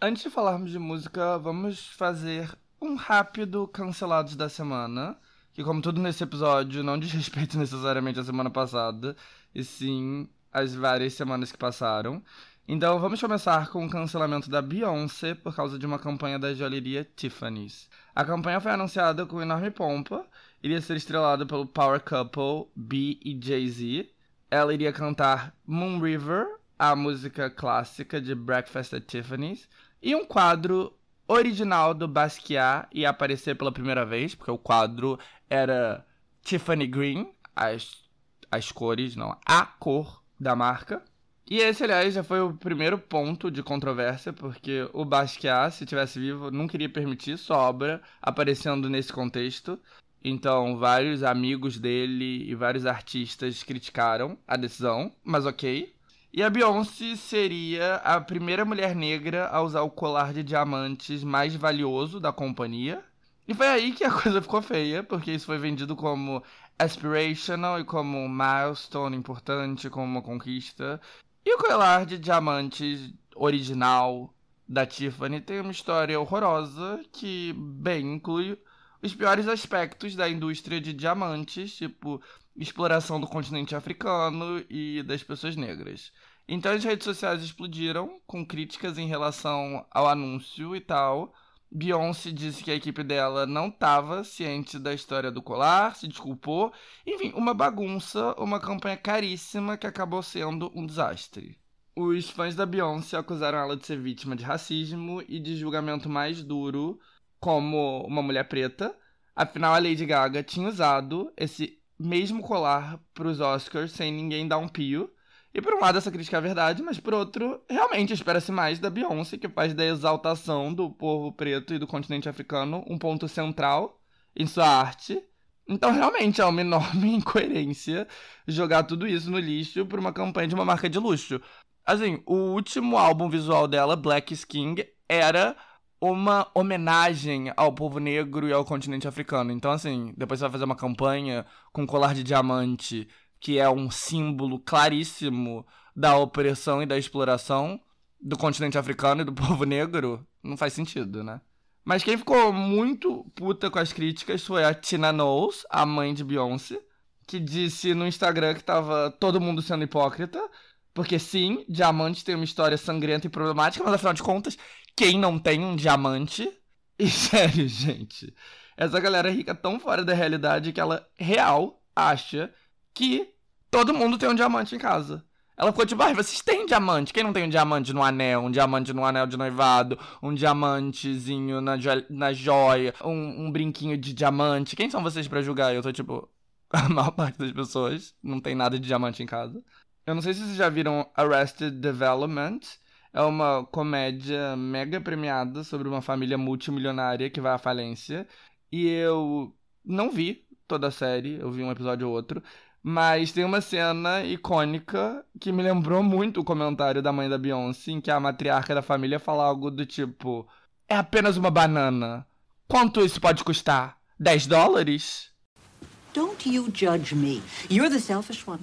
S1: Antes de falarmos de música, vamos fazer um rápido cancelados da semana. Que, como tudo nesse episódio, não diz respeito necessariamente à semana passada, e sim às várias semanas que passaram. Então vamos começar com o cancelamento da Beyoncé por causa de uma campanha da joalheria Tiffany's. A campanha foi anunciada com enorme pompa, iria ser estrelada pelo power couple B e Jay-Z. Ela iria cantar Moon River, a música clássica de Breakfast at Tiffany's, e um quadro original do Basquiat ia aparecer pela primeira vez, porque o quadro era Tiffany Green, as, as cores, não, a cor da marca. E esse, aliás, já foi o primeiro ponto de controvérsia, porque o Basquiat, se tivesse vivo, não queria permitir sua obra aparecendo nesse contexto. Então, vários amigos dele e vários artistas criticaram a decisão, mas ok. E a Beyoncé seria a primeira mulher negra a usar o colar de diamantes mais valioso da companhia. E foi aí que a coisa ficou feia, porque isso foi vendido como aspirational e como milestone importante, como uma conquista. E o colar de diamantes original da Tiffany tem uma história horrorosa que, bem, inclui os piores aspectos da indústria de diamantes, tipo exploração do continente africano e das pessoas negras. Então as redes sociais explodiram com críticas em relação ao anúncio e tal. Beyoncé disse que a equipe dela não estava ciente da história do colar, se desculpou. Enfim, uma bagunça, uma campanha caríssima que acabou sendo um desastre. Os fãs da Beyoncé acusaram ela de ser vítima de racismo e de julgamento mais duro como uma mulher preta. Afinal, a Lady Gaga tinha usado esse mesmo colar para os Oscars sem ninguém dar um pio. E por um lado essa crítica é verdade, mas por outro, realmente espera-se mais da Beyoncé, que faz da exaltação do povo preto e do continente africano um ponto central em sua arte. Então realmente é uma enorme incoerência jogar tudo isso no lixo por uma campanha de uma marca de luxo. Assim, o último álbum visual dela, Black Skin, era uma homenagem ao povo negro e ao continente africano. Então, assim, depois você vai fazer uma campanha com colar de diamante que é um símbolo claríssimo da opressão e da exploração do continente africano e do povo negro, não faz sentido, né? Mas quem ficou muito puta com as críticas foi a Tina Knowles, a mãe de Beyoncé, que disse no Instagram que tava todo mundo sendo hipócrita, porque sim, diamante tem uma história sangrenta e problemática, mas afinal de contas, quem não tem um diamante? E sério, gente, essa galera rica tão fora da realidade que ela real acha que todo mundo tem um diamante em casa. Ela ficou tipo, ai, vocês têm diamante? Quem não tem um diamante no anel? Um diamante no anel de noivado? Um diamantezinho na, jo na joia? Um, um, brinquinho de diamante? Quem são vocês para julgar? Eu tô tipo, a maior parte das pessoas não tem nada de diamante em casa. Eu não sei se vocês já viram Arrested Development. É uma comédia mega premiada sobre uma família multimilionária que vai à falência. E eu não vi toda a série, eu vi um episódio ou outro. Mas tem uma cena icônica que me lembrou muito o comentário da mãe da Beyoncé, em que a matriarca da família fala algo do tipo: É apenas uma banana. Quanto isso pode custar? 10 dólares?
S2: Don't you judge me. You're the selfish one.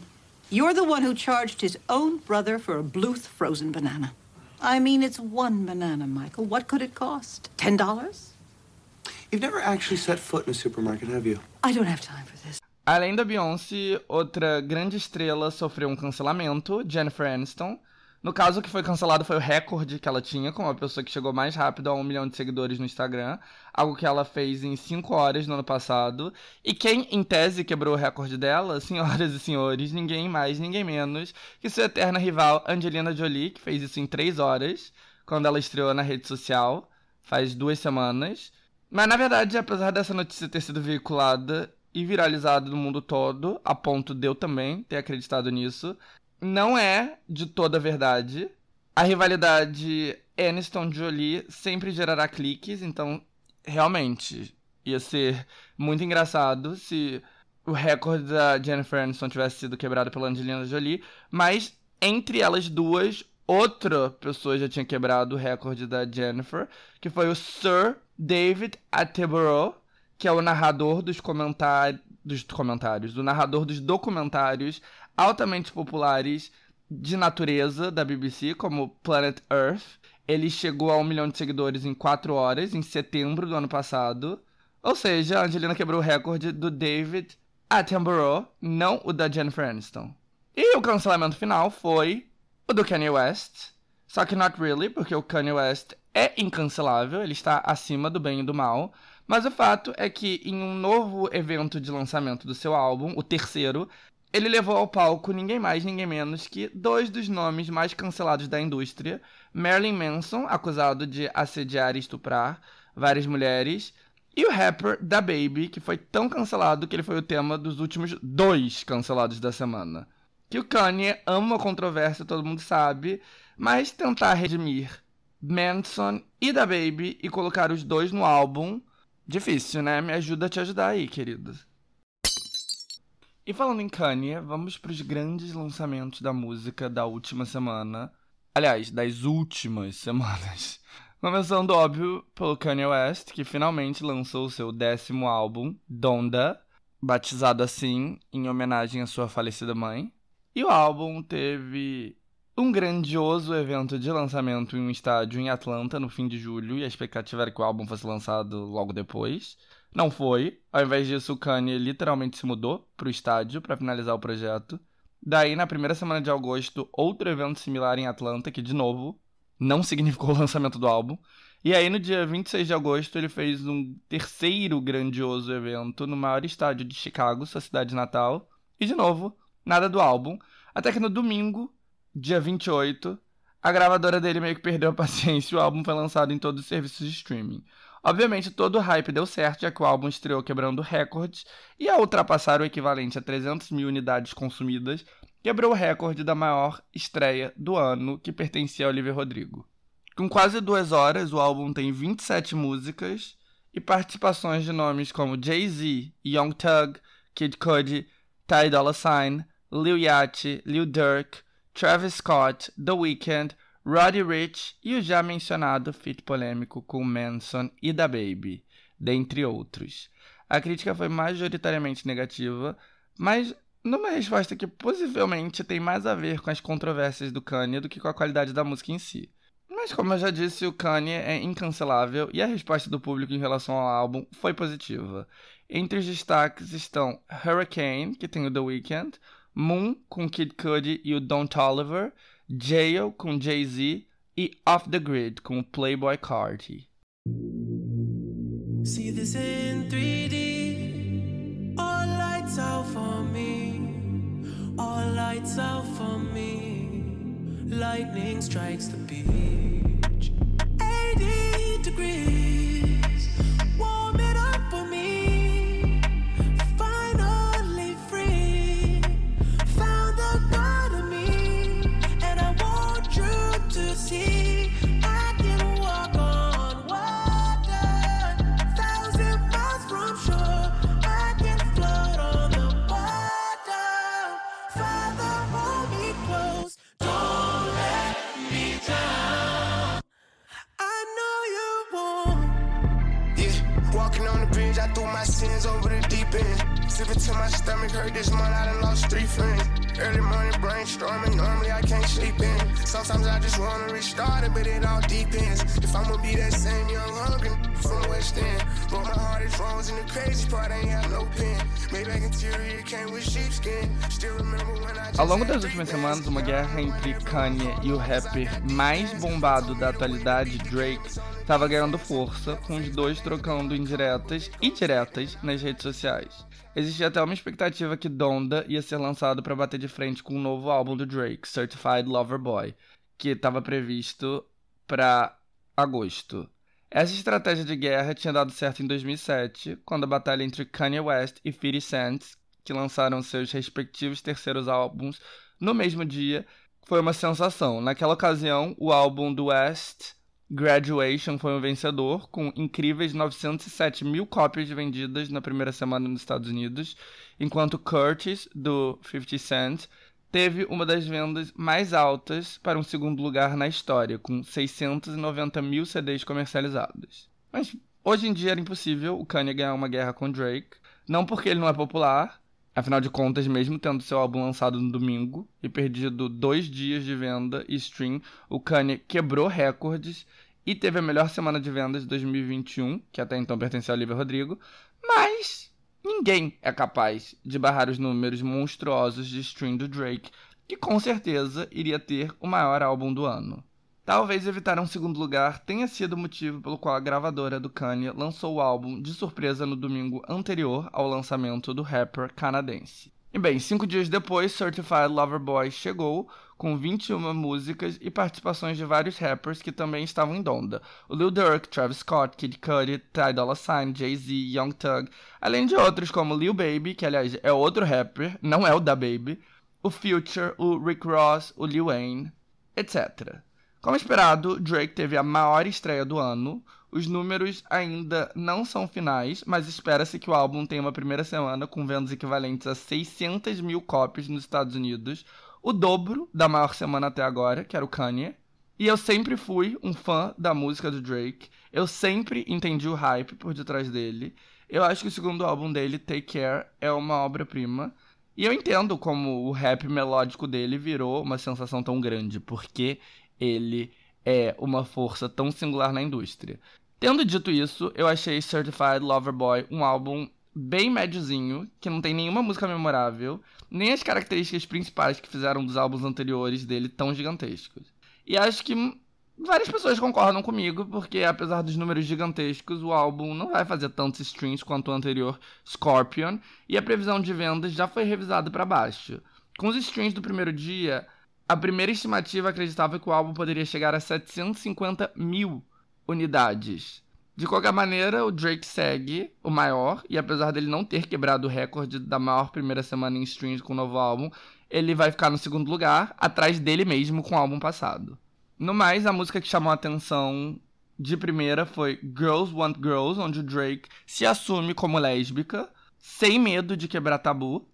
S2: You're the one who charged his own brother for a Bluth frozen banana. I mean, it's one banana, Michael. What could it cost? Ten dollars?
S3: You've never actually set foot in a supermarket, have you?
S2: I don't have time for this.
S1: Além da Beyoncé, outra grande estrela sofreu um cancelamento, Jennifer Aniston. No caso, o que foi cancelado foi o recorde que ela tinha, como a pessoa que chegou mais rápido a um milhão de seguidores no Instagram, algo que ela fez em 5 horas no ano passado. E quem, em tese, quebrou o recorde dela, senhoras e senhores, ninguém mais, ninguém menos que sua eterna rival Angelina Jolie, que fez isso em 3 horas, quando ela estreou na rede social, faz duas semanas. Mas na verdade, apesar dessa notícia ter sido veiculada, e viralizado no mundo todo, a ponto de eu também ter acreditado nisso. Não é de toda verdade. A rivalidade Aniston-Jolie sempre gerará cliques, então realmente ia ser muito engraçado se o recorde da Jennifer Aniston tivesse sido quebrado pela Angelina Jolie, mas entre elas duas, outra pessoa já tinha quebrado o recorde da Jennifer, que foi o Sir David Attenborough, que é o narrador dos comentários, dos comentários, o narrador dos documentários altamente populares de natureza da BBC, como Planet Earth. Ele chegou a um milhão de seguidores em 4 horas, em setembro do ano passado. Ou seja, a Angelina quebrou o recorde do David Attenborough, não o da Jennifer Aniston. E o cancelamento final foi o do Kanye West. Só que not really, porque o Kanye West é incancelável, ele está acima do bem e do mal. Mas o fato é que em um novo evento de lançamento do seu álbum, o terceiro, ele levou ao palco ninguém mais, ninguém menos que dois dos nomes mais cancelados da indústria: Marilyn Manson, acusado de assediar e estuprar várias mulheres, e o rapper Da Baby, que foi tão cancelado que ele foi o tema dos últimos dois cancelados da semana. Que o Kanye ama a controvérsia, todo mundo sabe, mas tentar redimir Manson e Da Baby e colocar os dois no álbum, difícil, né? Me ajuda a te ajudar aí, querido. E falando em Kanye, vamos para os grandes lançamentos da música da última semana. Aliás, das últimas semanas. Começando, óbvio, pelo Kanye West, que finalmente lançou seu décimo álbum, Donda, batizado assim em homenagem à sua falecida mãe. E o álbum teve um grandioso evento de lançamento em um estádio em Atlanta no fim de julho, e a expectativa era que o álbum fosse lançado logo depois. Não foi. Ao invés disso, o Kanye literalmente se mudou para o estádio para finalizar o projeto. Daí, na primeira semana de agosto, outro evento similar em Atlanta, que, de novo, não significou o lançamento do álbum. E aí, no dia 26 de agosto, ele fez um terceiro grandioso evento no maior estádio de Chicago, sua cidade natal. E, de novo, nada do álbum. Até que no domingo, dia 28, a gravadora dele meio que perdeu a paciência e o álbum foi lançado em todos os serviços de streaming. Obviamente, todo o hype deu certo, já que o álbum estreou quebrando recordes e, ao ultrapassar o equivalente a 300 mil unidades consumidas, quebrou o recorde da maior estreia do ano, que pertencia a Olivia Rodrigo. Com quase duas horas, o álbum tem 27 músicas e participações de nomes como Jay-Z, Young Thug, Kid Cudi, Ty Dolla $ign, Lil Yachty, Lil Durk, Travis Scott, The Weeknd, Roddy Ricch e o já mencionado feat polêmico com Manson e Da Baby, dentre outros. A crítica foi majoritariamente negativa, mas numa resposta que possivelmente tem mais a ver com as controvérsias do Kanye do que com a qualidade da música em si. Mas como eu já disse, o Kanye é incancelável e a resposta do público em relação ao álbum foi positiva. Entre os destaques estão Hurricane, que tem o The Weeknd, Moon, com Kid Cudi e o Don Toliver, Jail, com Jay-Z e Off the Grid, com o Playboy Carti. See this in 3D, all lights out for me, all lights out for me, lightning strikes the beach, 80 degrees. Sipping till my stomach hurt this month, I done lost three friends. Early morning brainstorming, normally I can't sleep in. Sometimes I just wanna restart it, but it all depends. If I'ma be that same young hungry from West End. But my heart is and the crazy part ain't have no pen. Maybe I can came with sheepskin. Still remember when I Ao longo das últimas semanas, uma guerra entre Kanye e o rapper mais bombado da atualidade, Drake, estava ganhando força, com os dois trocando indiretas e diretas nas redes sociais. Existia até uma expectativa que Donda ia ser lançado para bater de frente com um novo álbum do Drake, Certified Lover Boy, que estava previsto para agosto. Essa estratégia de guerra tinha dado certo em 2007, quando a batalha entre Kanye West e 50 Cent, que lançaram seus respectivos terceiros álbuns no mesmo dia, foi uma sensação. Naquela ocasião, o álbum do West Graduation foi um vencedor, com incríveis 907 mil cópias vendidas na primeira semana nos Estados Unidos, enquanto Curtis, do 50 Cent, teve uma das vendas mais altas para um segundo lugar na história, com 690 mil CDs comercializados. Mas hoje em dia era impossível o Kanye ganhar uma guerra com Drake, não porque ele não é popular, Afinal de contas, mesmo tendo seu álbum lançado no domingo e perdido dois dias de venda e stream, o Kanye quebrou recordes e teve a melhor semana de vendas de 2021, que até então pertencia ao Olivia Rodrigo, mas ninguém é capaz de barrar os números monstruosos de stream do Drake, que com certeza iria ter o maior álbum do ano. Talvez evitar um segundo lugar tenha sido o motivo pelo qual a gravadora do Kanye lançou o álbum de surpresa no domingo anterior ao lançamento do rapper canadense. E bem, cinco dias depois, Certified Lover Boy chegou com 21 músicas e participações de vários rappers que também estavam em Donda. O Lil Durk, Travis Scott, Kid Cudi, Ty Dolla $ign, Jay-Z, Young Thug, além de outros como Lil Baby, que aliás é outro rapper, não é o da Baby, o Future, o Rick Ross, o Lil Wayne, etc. Como esperado, Drake teve a maior estreia do ano. Os números ainda não são finais, mas espera-se que o álbum tenha uma primeira semana com vendas equivalentes a 600 mil cópias nos Estados Unidos, o dobro da maior semana até agora, que era o Kanye. E eu sempre fui um fã da música do Drake. Eu sempre entendi o hype por detrás dele. Eu acho que o segundo álbum dele, Take Care, é uma obra-prima. E eu entendo como o rap melódico dele virou uma sensação tão grande, porque ele é uma força tão singular na indústria. Tendo dito isso, eu achei Certified Lover Boy um álbum bem médiozinho, que não tem nenhuma música memorável, nem as características principais que fizeram dos álbuns anteriores dele tão gigantescos. E acho que várias pessoas concordam comigo, porque apesar dos números gigantescos, o álbum não vai fazer tantos streams quanto o anterior Scorpion, e a previsão de vendas já foi revisada para baixo. Com os streams do primeiro dia, a primeira estimativa acreditava que o álbum poderia chegar a 750 mil unidades. De qualquer maneira, o Drake segue o maior, e apesar dele não ter quebrado o recorde da maior primeira semana em streams com o novo álbum, ele vai ficar no segundo lugar, atrás dele mesmo com o álbum passado. No mais, a música que chamou a atenção de primeira foi Girls Want Girls, onde o Drake se assume como lésbica, sem medo de quebrar tabu.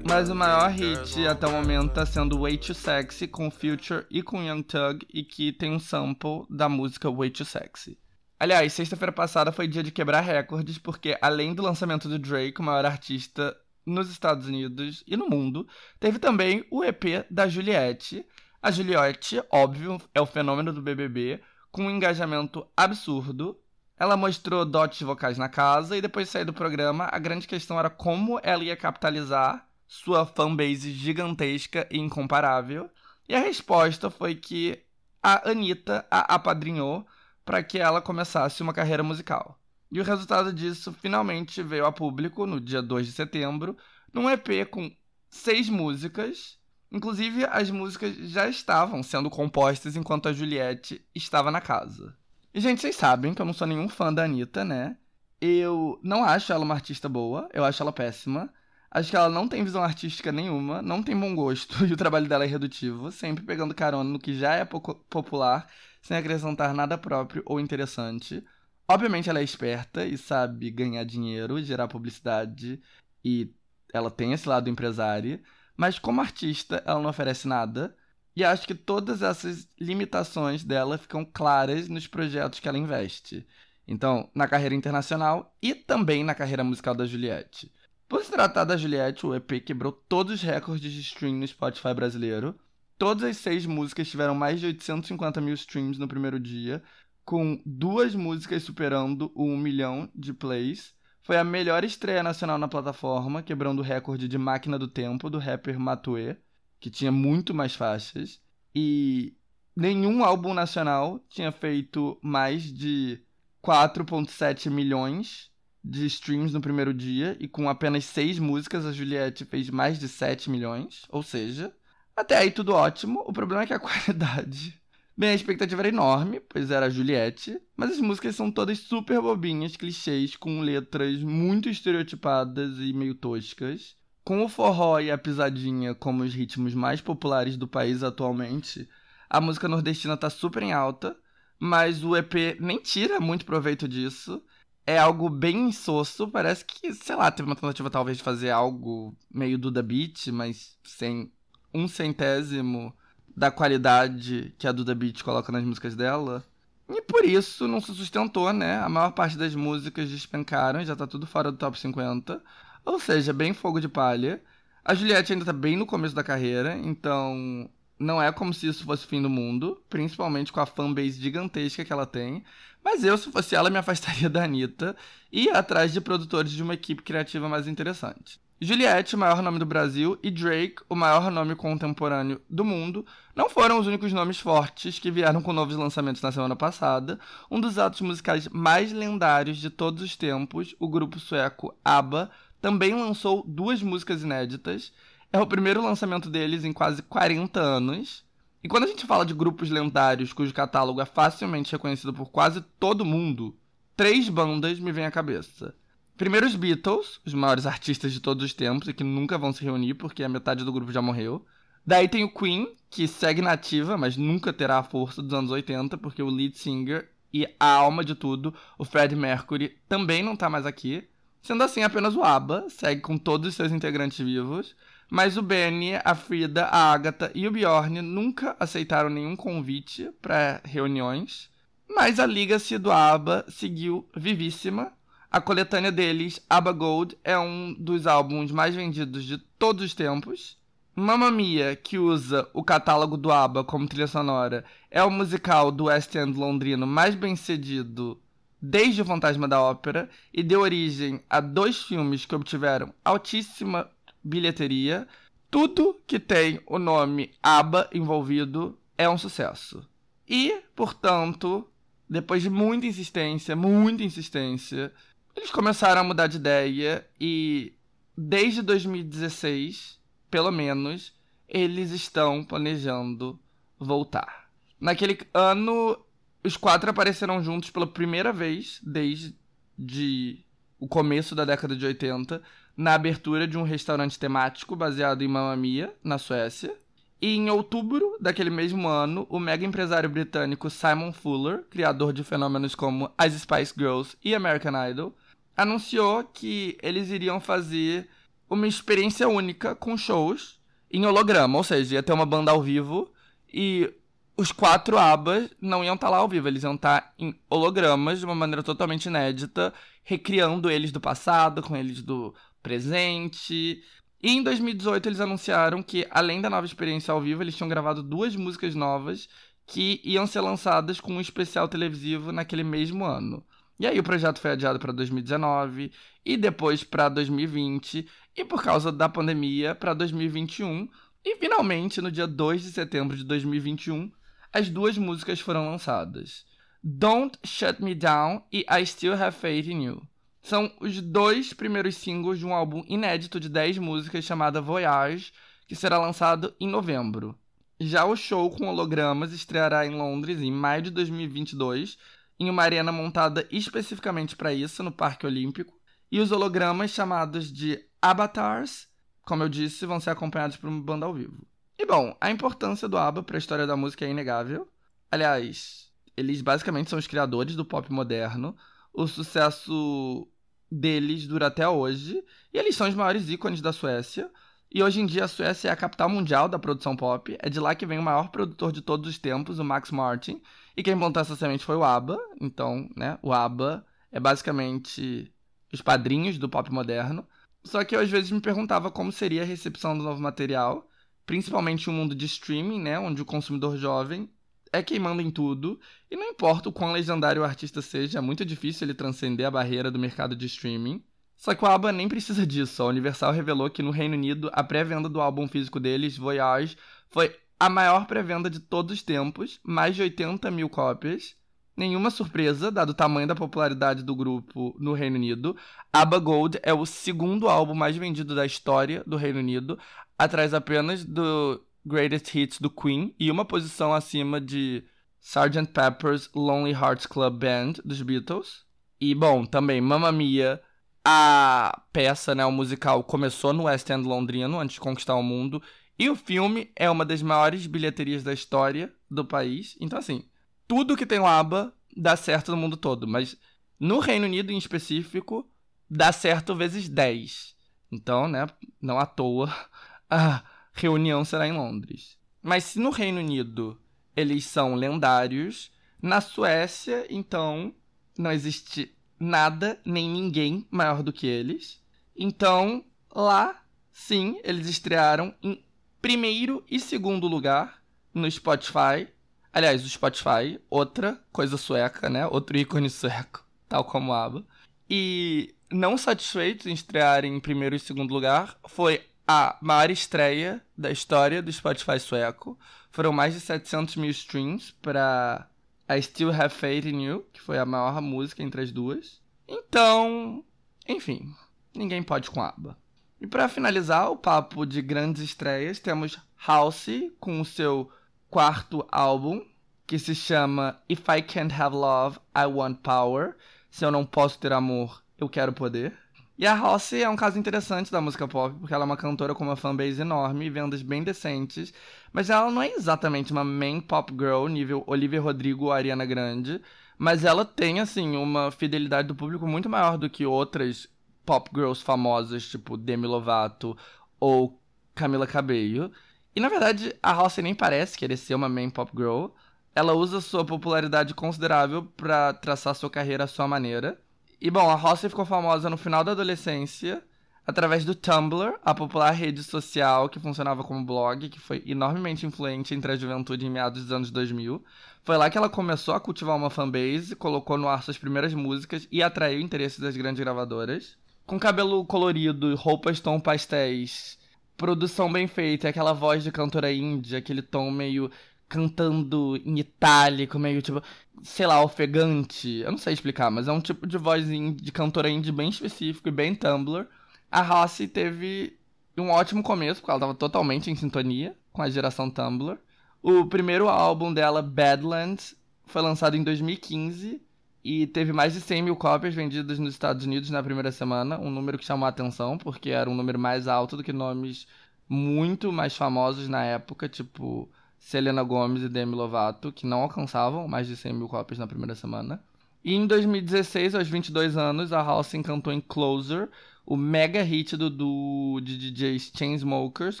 S1: Mas o maior hit até o momento tá sendo Way Too Sexy com Future e com Young Thug e que tem um sample da música Way Too Sexy. Aliás, sexta-feira passada foi dia de quebrar recordes porque além do lançamento do Drake, o maior artista nos Estados Unidos e no mundo, teve também o EP da Juliette. A Juliette, óbvio, é o fenômeno do BBB, com um engajamento absurdo. Ela mostrou dotes vocais na casa e depois de sair do programa, a grande questão era como ela ia capitalizar sua fanbase gigantesca e incomparável. E a resposta foi que a Anitta a apadrinhou para que ela começasse uma carreira musical. E o resultado disso finalmente veio a público no dia 2 de setembro, num EP com seis músicas Inclusive, as músicas já estavam sendo compostas enquanto a Juliette estava na casa. E, gente, vocês sabem que eu não sou nenhum fã da Anitta, né? Eu não acho ela uma artista boa, eu acho ela péssima. Acho que ela não tem visão artística nenhuma, não tem bom gosto e o trabalho dela é redutivo, sempre pegando carona no que já é popular, sem acrescentar nada próprio ou interessante. Obviamente ela é esperta e sabe ganhar dinheiro, gerar publicidade e ela tem esse lado empresário, mas como artista, ela não oferece nada. E acho que todas essas limitações dela ficam claras nos projetos que ela investe. Então, na carreira internacional e também na carreira musical da Juliette. Por se tratar da Juliette, o EP quebrou todos os recordes de stream no Spotify brasileiro. Todas as seis músicas tiveram mais de 850 mil streams no primeiro dia, com duas músicas superando o 1 milhão de plays. Foi a melhor estreia nacional na plataforma, quebrando o recorde de máquina do tempo do rapper Matue, que tinha muito mais faixas. E nenhum álbum nacional tinha feito mais de 4,7 milhões de streams no primeiro dia, e com apenas seis músicas, a Juliette fez mais de 7 milhões. Ou seja, até aí tudo ótimo. O problema é que a qualidade Bem, a expectativa era enorme, pois era a Juliette, mas as músicas são todas super bobinhas, clichês, com letras muito estereotipadas e meio toscas. com o forró e a pisadinha como os ritmos mais populares do país atualmente, a música nordestina tá super em alta, mas o EP nem tira muito proveito disso. É algo bem insosso, parece que, sei lá, teve uma tentativa talvez de fazer algo meio Duda Beat, mas sem um centésimo da qualidade que a Duda Beat coloca nas músicas dela. E por isso não se sustentou, né? A maior parte das músicas despencaram, já tá tudo fora do top 50. Ou seja, bem fogo de palha. A Juliette ainda tá bem no começo da carreira, então não é como se isso fosse o fim do mundo, principalmente com a fanbase gigantesca que ela tem. Mas eu, se fosse ela, me afastaria da Anitta e ia atrás de produtores de uma equipe criativa mais interessante. Juliette, o maior nome do Brasil, e Drake, o maior nome contemporâneo do mundo, não foram os únicos nomes fortes que vieram com novos lançamentos na semana passada. Um dos atos musicais mais lendários de todos os tempos, o grupo sueco ABBA, também lançou duas músicas inéditas. É o primeiro lançamento deles em quase 40 anos. E quando a gente fala de grupos lendários cujo catálogo é facilmente reconhecido por quase todo mundo, três bandas me vêm à cabeça. Primeiro os Beatles, os maiores artistas de todos os tempos e que nunca vão se reunir porque a metade do grupo já morreu. Daí tem o Queen, que segue nativa, mas nunca terá a força dos anos 80, porque o lead singer e a alma de tudo, o Fred Mercury, também não tá mais aqui. Sendo assim, apenas o ABBA segue com todos os seus integrantes vivos, mas o Benny, a Frida, a Agatha e o Bjorn nunca aceitaram nenhum convite para reuniões. Mas a Legacy do ABBA seguiu vivíssima a coletânea deles, ABBA Gold, é um dos álbuns mais vendidos de todos os tempos. Mamma Mia, que usa o catálogo do ABBA como trilha sonora, é o musical do West End londrino mais bem cedido desde o Fantasma da Ópera e deu origem a dois filmes que obtiveram altíssima bilheteria. Tudo que tem o nome ABBA envolvido é um sucesso. E, portanto, depois de muita insistência, muita insistência, eles começaram a mudar de ideia e desde 2016, pelo menos, eles estão planejando voltar. Naquele ano, os quatro apareceram juntos pela primeira vez desde o começo da década de 80, na abertura de um restaurante temático baseado em Mamma Mia, na Suécia. E em outubro daquele mesmo ano, o mega empresário britânico Simon Fuller, criador de fenômenos como as Spice Girls e American Idol, anunciou que eles iriam fazer uma experiência única com shows em holograma, ou seja, ia ter uma banda ao vivo e os quatro abas não iam estar tá lá ao vivo, eles iam estar tá em hologramas de uma maneira totalmente inédita, recriando eles do passado, com eles do presente. E em 2018 eles anunciaram que, além da nova experiência ao vivo, eles tinham gravado duas músicas novas que iam ser lançadas com um especial televisivo naquele mesmo ano. E aí o projeto foi adiado para 2019 e depois para 2020 e por causa da pandemia para 2021. E finalmente, no dia 2 de setembro de 2021, as duas músicas foram lançadas. Don't Shut Me Down e I Still Have Faith in You. São os dois primeiros singles de um álbum inédito de 10 músicas chamado Voyage, que será lançado em novembro. Já o show com hologramas estreará em Londres em maio de 2022 em uma arena montada especificamente para isso, no Parque Olímpico. E os hologramas, chamados de avatars, como eu disse, vão ser acompanhados por uma banda ao vivo. E bom, a importância do ABBA para a história da música é inegável. Aliás, eles basicamente são os criadores do pop moderno. O sucesso deles dura até hoje. E eles são os maiores ícones da Suécia. E hoje em dia a Suécia é a capital mundial da produção pop. É de lá que vem o maior produtor de todos os tempos, o Max Martin. E quem plantou essa semente foi o ABBA. Então, né, o ABBA é basicamente os padrinhos do pop moderno. Só que eu às vezes me perguntava como seria a recepção do novo material, principalmente um mundo de streaming, né, onde o consumidor jovem é quem manda em tudo, e não importa o quão legendário o artista seja, é muito difícil ele transcender a barreira do mercado de streaming. Só que o ABBA nem precisa disso. A Universal revelou que no Reino Unido a pré-venda do álbum físico deles, Voyage, foi a maior pré-venda de todos os tempos, mais de 80 mil cópias. Nenhuma surpresa, dado o tamanho da popularidade do grupo no Reino Unido. ABBA Gold é o segundo álbum mais vendido da história do Reino Unido, atrás apenas do Greatest Hits do Queen e uma posição acima de Sgt. Pepper's Lonely Hearts Club Band dos Beatles. E, bom, também Mamma Mia, a peça, né, o musical, começou no West End londrino, antes de conquistar o mundo. E o filme é uma das maiores bilheterias da história do país. Então, assim, tudo que tem o ABBA dá certo no mundo todo. Mas no Reino Unido, em específico, dá certo vezes 10. Então, né, não à toa, a reunião será em Londres. Mas se no Reino Unido eles são lendários, na Suécia, então, não existe nada nem ninguém maior do que eles. Então, lá, sim, eles estrearam em primeiro e segundo lugar no Spotify. Aliás, o Spotify, outra coisa sueca, né? Outro ícone sueco, tal como a ABBA. E não satisfeitos em estrear em primeiro e segundo lugar, foi a maior estreia da história do Spotify sueco. Foram mais de 700 mil streams para I Still Have Faith in You, que foi a maior música entre as duas. Então, enfim, ninguém pode com ABBA. E para finalizar o papo de grandes estreias, temos House com o seu quarto álbum, que se chama If I Can't Have Love, I Want Power. Se eu não posso ter amor, eu quero poder. E a Rossi é um caso interessante da música pop, porque ela é uma cantora com uma fanbase enorme e vendas bem decentes, mas ela não é exatamente uma main pop girl nível Olivia Rodrigo ou Ariana Grande, mas ela tem, assim, uma fidelidade do público muito maior do que outras pop girls famosas, tipo Demi Lovato ou Camila Cabello. E na verdade, a Rossi nem parece querer ser uma main pop girl. Ela usa sua popularidade considerável para traçar sua carreira à sua maneira. E bom, a Rossi ficou famosa no final da adolescência através do Tumblr, a popular rede social que funcionava como blog, que foi enormemente influente entre a juventude em meados dos anos 2000. Foi lá que ela começou a cultivar uma fanbase, colocou no ar suas primeiras músicas e atraiu o interesse das grandes gravadoras. Com cabelo colorido, roupas tom pastéis, produção bem feita, aquela voz de cantora índia, aquele tom meio cantando em itálico, meio tipo, sei lá, ofegante. Eu não sei explicar, mas é um tipo de voz de cantora indie bem específico e bem Tumblr. A Rossi teve um ótimo começo, porque ela estava totalmente em sintonia com a geração Tumblr. O primeiro álbum dela, Badlands, foi lançado em 2015 e teve mais de 100 mil cópias vendidas nos Estados Unidos na primeira semana, um número que chamou a atenção, porque era um número mais alto do que nomes muito mais famosos na época, tipo Selena Gomez e Demi Lovato, que não alcançavam mais de 100 mil cópias na primeira semana. E em 2016, aos 22 anos, a House encantou em Closer, o mega hit do, do de DJs Chainsmokers,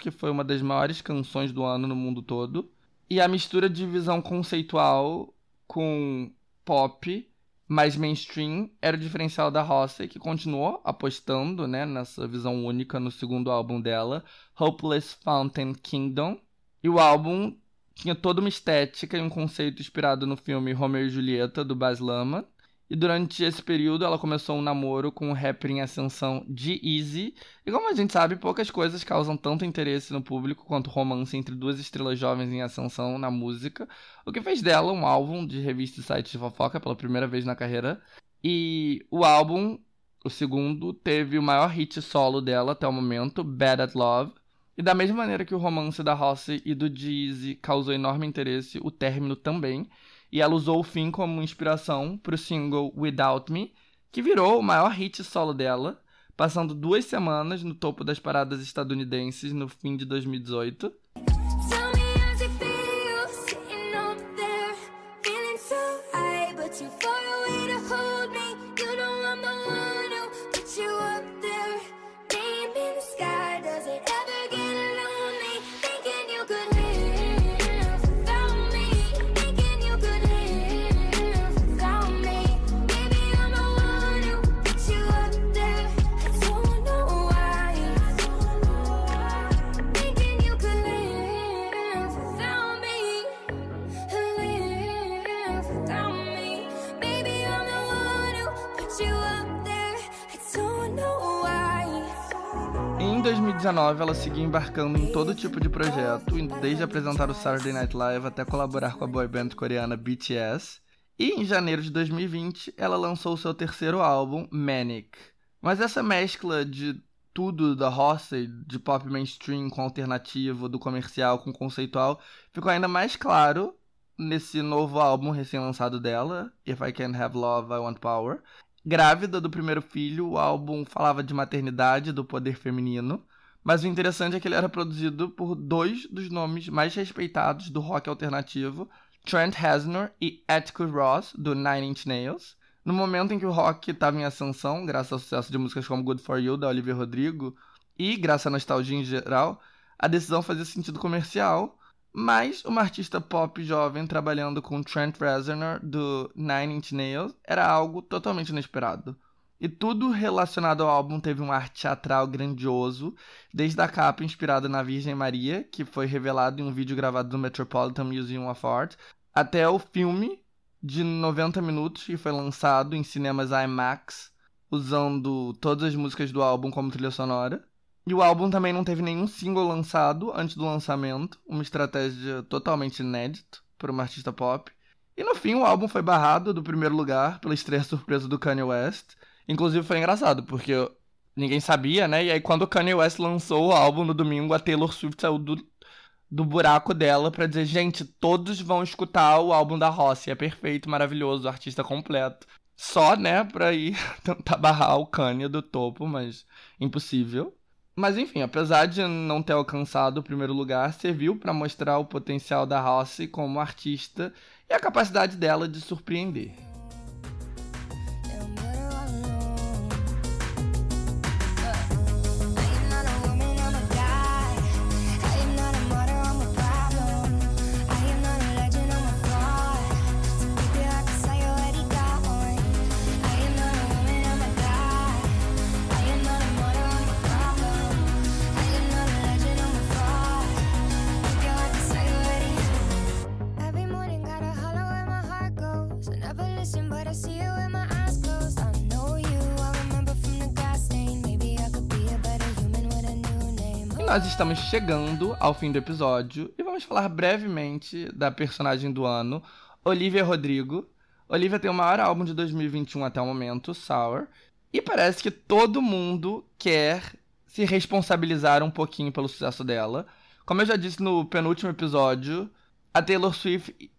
S1: que foi uma das maiores canções do ano no mundo todo. E a mistura de visão conceitual com pop mais mainstream era o diferencial da Rossi, que continuou apostando né, nessa visão única no segundo álbum dela, Hopeless Fountain Kingdom. E o álbum tinha toda uma estética e um conceito inspirado no filme Romeo e Julieta, do Baz Luhrmann. E durante esse período ela começou um namoro com o rapper em ascensão G-Eazy. E como a gente sabe, poucas coisas causam tanto interesse no público quanto romance entre duas estrelas jovens em ascensão na música, o que fez dela um álbum de revista e site de fofoca pela primeira vez na carreira. E o álbum, o segundo, teve o maior hit solo dela até o momento, Bad at Love, e da mesma maneira que o romance da Rossi e do Jeezy causou enorme interesse, o término também. E ela usou o fim como inspiração para o single Without Me, que virou o maior hit solo dela, passando duas semanas no topo das paradas estadunidenses no fim de 2018. 2019, ela seguiu embarcando em todo tipo de projeto, desde apresentar o Saturday Night Live até colaborar com a boy band coreana BTS. E em janeiro de 2020, ela lançou seu terceiro álbum, Manic. Mas essa mescla de tudo da roça, de pop mainstream com alternativo, do comercial com conceitual, ficou ainda mais claro nesse novo álbum recém-lançado dela, If I Can't Have Love, I Want Power, Grávida do primeiro filho, o álbum falava de maternidade, do poder feminino. Mas o interessante é que ele era produzido por dois dos nomes mais respeitados do rock alternativo, Trent Reznor e Atticus Ross, do Nine Inch Nails. No momento em que o rock estava em ascensão, graças ao sucesso de músicas como Good For You, da Olivia Rodrigo, e graças à nostalgia em geral, a decisão fazia sentido comercial, mas uma artista pop jovem trabalhando com Trent Reznor, do Nine Inch Nails, era algo totalmente inesperado. E tudo relacionado ao álbum teve um ar teatral grandioso, desde a capa inspirada na Virgem Maria, que foi revelado em um vídeo gravado no Metropolitan Museum of Art, até o filme de 90 minutos que foi lançado em cinemas IMAX, usando todas as músicas do álbum como trilha sonora. E o álbum também não teve nenhum single lançado antes do lançamento, uma estratégia totalmente inédita para uma artista pop. E no fim, o álbum foi barrado do primeiro lugar pela estreia surpresa do Kanye West, Inclusive foi engraçado, porque ninguém sabia, né? E aí quando o Kanye West lançou o álbum no domingo, a Taylor Swift saiu do, do buraco dela pra dizer, gente, todos vão escutar o álbum da Rossi. É perfeito, maravilhoso, artista completo. Só, né, pra ir tentar barrar o Kanye do topo, mas impossível. Mas enfim, apesar de não ter alcançado o primeiro lugar, serviu para mostrar o potencial da Rossi como artista e a capacidade dela de surpreender. Nós estamos chegando ao fim do episódio e vamos falar brevemente da personagem do ano, Olivia Rodrigo. Olivia tem o maior álbum de 2021 até o momento, Sour, e parece que todo mundo quer se responsabilizar um pouquinho pelo sucesso dela. Como eu já disse no penúltimo episódio, a Taylor Swift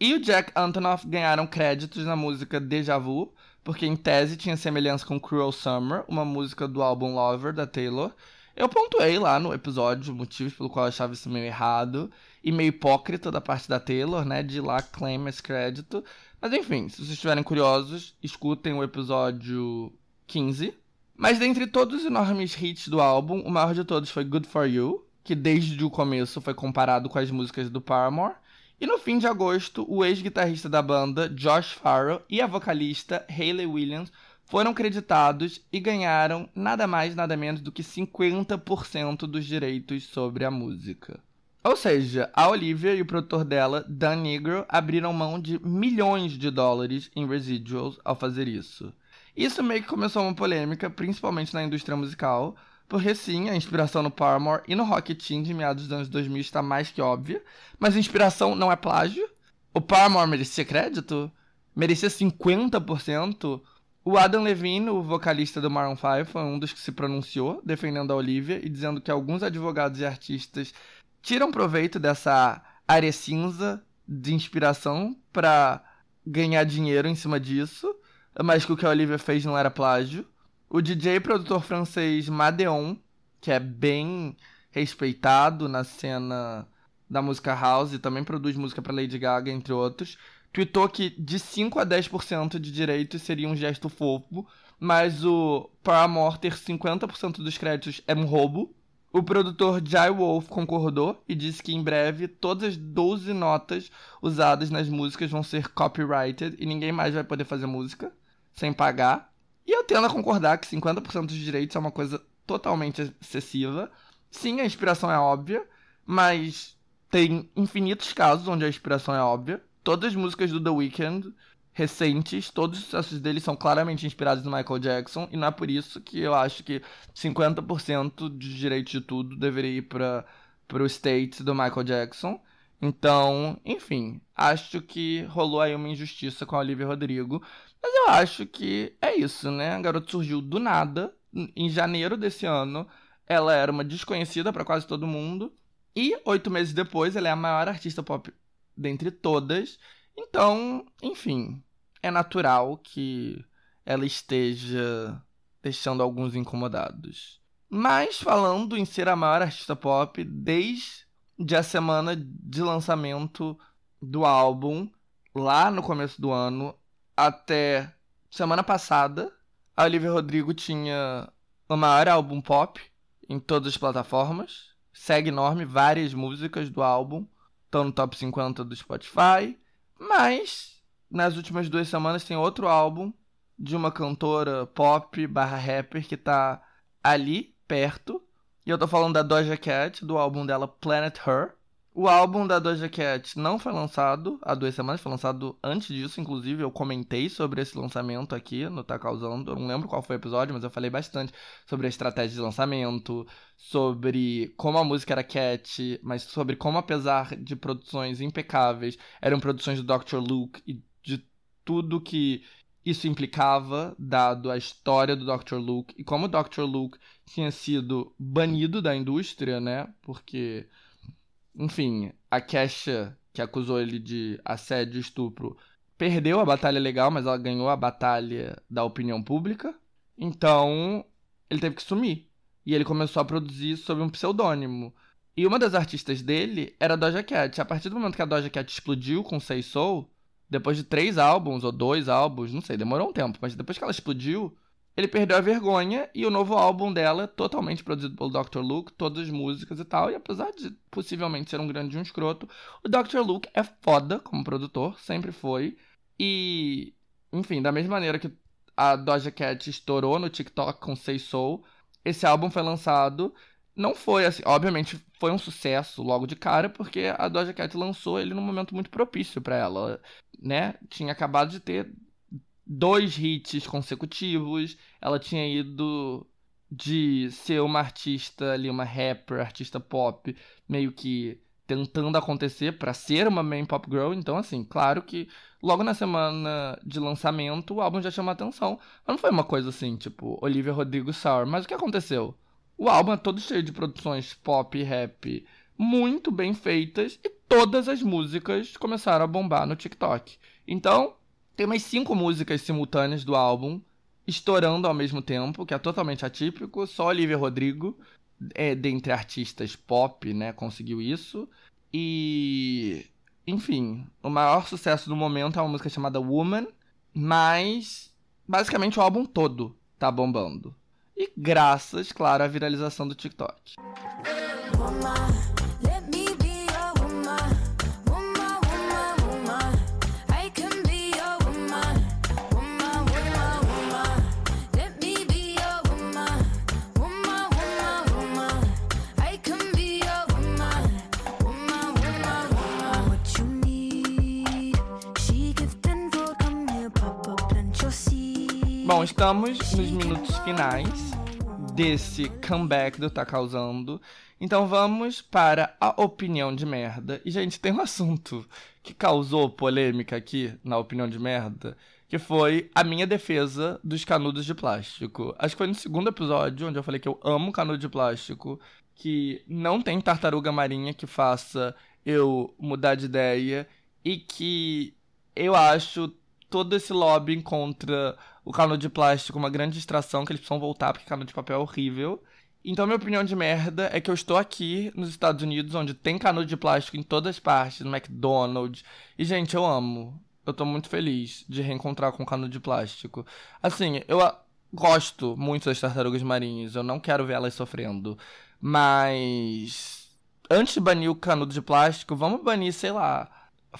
S1: e o Jack Antonoff ganharam créditos na música Deja Vu, porque em tese tinha semelhança com Cruel Summer, uma música do álbum Lover da Taylor. Eu pontuei lá no episódio motivos pelo qual eu achava isso meio errado e meio hipócrita da parte da Taylor, né, de ir lá claim esse crédito. Mas enfim, se vocês estiverem curiosos, escutem o episódio 15. Mas dentre todos os enormes hits do álbum, o maior de todos foi Good For You, que desde o começo foi comparado com as músicas do Paramore. E no fim de agosto, o ex-guitarrista da banda, Josh Farrell, e a vocalista Hayley Williams foram creditados e ganharam nada mais nada menos do que 50% dos direitos sobre a música. Ou seja, a Olivia e o produtor dela, Dan Negro, abriram mão de milhões de dólares em residuals ao fazer isso. Isso meio que começou uma polêmica, principalmente na indústria musical, porque sim, a inspiração no Paramore e no Rocket Team de meados dos anos 2000 está mais que óbvia, mas a inspiração não é plágio. O Paramore merecia crédito? Merecia 50%? O Adam Levine, o vocalista do Maroon 5, foi um dos que se pronunciou defendendo a Olivia e dizendo que alguns advogados e artistas tiram proveito dessa área cinza de inspiração para ganhar dinheiro em cima disso, mas que o que a Olivia fez não era plágio. O DJ e produtor francês Madeon, que é bem respeitado na cena da música house e também produz música para Lady Gaga, entre outros, tweetou que de 5 a 10% de direitos seria um gesto fofo, mas o Paramore ter 50% dos créditos é um roubo. O produtor Jai Wolf concordou e disse que em breve todas as 12 notas usadas nas músicas vão ser copyrighted e ninguém mais vai poder fazer música sem pagar. E eu tendo a concordar que 50% dos direitos é uma coisa totalmente excessiva. Sim, a inspiração é óbvia, mas tem infinitos casos onde a inspiração é óbvia todas as músicas do The Weeknd recentes, todos os sucessos dele são claramente inspirados no Michael Jackson, e não é por isso que eu acho que 50% de direitos de tudo deveria ir para o state do Michael Jackson. Então, enfim, acho que rolou aí uma injustiça com a Olivia Rodrigo. Mas eu acho que é isso, né? A garota surgiu do nada. Em janeiro desse ano, ela era uma desconhecida para quase todo mundo. E oito meses depois, ela é a maior artista pop dentre todas. Então, enfim, é natural que ela esteja deixando alguns incomodados. Mas falando em ser a maior artista pop desde a semana de lançamento do álbum, lá no começo do ano, até semana passada, a Olivia Rodrigo tinha o maior álbum pop em todas as plataformas. Segue enorme, várias músicas do álbum estão no top 50 do Spotify. Mas nas últimas duas semanas tem outro álbum de uma cantora pop barra rapper que tá ali, perto. E eu tô falando da Doja Cat, do álbum dela Planet Her. O álbum da Doja Cat não foi lançado há duas semanas, foi lançado antes disso, inclusive. Eu comentei sobre esse lançamento aqui no Tá Causando. Eu não lembro qual foi o episódio, mas eu falei bastante sobre a estratégia de lançamento, sobre como a música era cat, mas sobre como, apesar de produções impecáveis, eram produções do Dr. Luke e de tudo que isso implicava, dado a história do Dr. Luke e como o Dr. Luke tinha sido banido da indústria, né? Porque enfim, a Kesha, que acusou ele de assédio e estupro, perdeu a batalha legal, mas ela ganhou a batalha da opinião pública. Então, ele teve que sumir. E ele começou a produzir sob um pseudônimo. E uma das artistas dele era a Doja Cat. A partir do momento que a Doja Cat explodiu com Say Soul, depois de três álbuns ou dois álbuns, não sei, demorou um tempo, mas depois que ela explodiu, ele perdeu a vergonha e o novo álbum dela, totalmente produzido pelo Dr. Luke, todas as músicas e tal. E apesar de possivelmente ser um grande um escroto, o Dr. Luke é foda como produtor, sempre foi. E, enfim, da mesma maneira que a Doja Cat estourou no TikTok com Say Soul, esse álbum foi lançado. Não foi assim, obviamente foi um sucesso logo de cara, porque a Doja Cat lançou ele num momento muito propício para ela, né? Tinha acabado de ter dois hits consecutivos. Ela tinha ido de ser uma artista ali, uma rapper, artista pop, meio que tentando acontecer para ser uma main pop girl. Então, assim, claro que logo na semana de lançamento o álbum já chamou atenção. Mas não foi uma coisa assim, tipo, Olivia Rodrigo Sour. Mas o que aconteceu? O álbum é todo cheio de produções pop e rap muito bem feitas e todas as músicas começaram a bombar no TikTok. Então, tem umas cinco músicas simultâneas do álbum, estourando ao mesmo tempo, que é totalmente atípico. Só Olivia Rodrigo, é, dentre artistas pop, né, conseguiu isso. E. Enfim, o maior sucesso do momento é uma música chamada Woman, mas basicamente o álbum todo tá bombando. E graças, claro, à viralização do TikTok. Woman. Bom, estamos nos minutos finais desse comeback do Tá Causando. Então vamos para a opinião de merda. E, gente, tem um assunto que causou polêmica aqui na opinião de merda, que foi a minha defesa dos canudos de plástico. Acho que foi no segundo episódio onde eu falei que eu amo canudo de plástico, que não tem tartaruga marinha que faça eu mudar de ideia e que eu acho todo esse lobby contra o canudo de plástico uma grande distração, que eles precisam voltar porque canudo de papel é horrível. Então, minha opinião de merda é que eu estou aqui nos Estados Unidos, onde tem canudo de plástico em todas as partes, no McDonald's. E, gente, eu amo. Eu tô muito feliz de reencontrar com canudo de plástico. Assim, eu gosto muito das tartarugas marinhas, eu não quero ver elas sofrendo. Mas. Antes de banir o canudo de plástico, vamos banir, sei lá,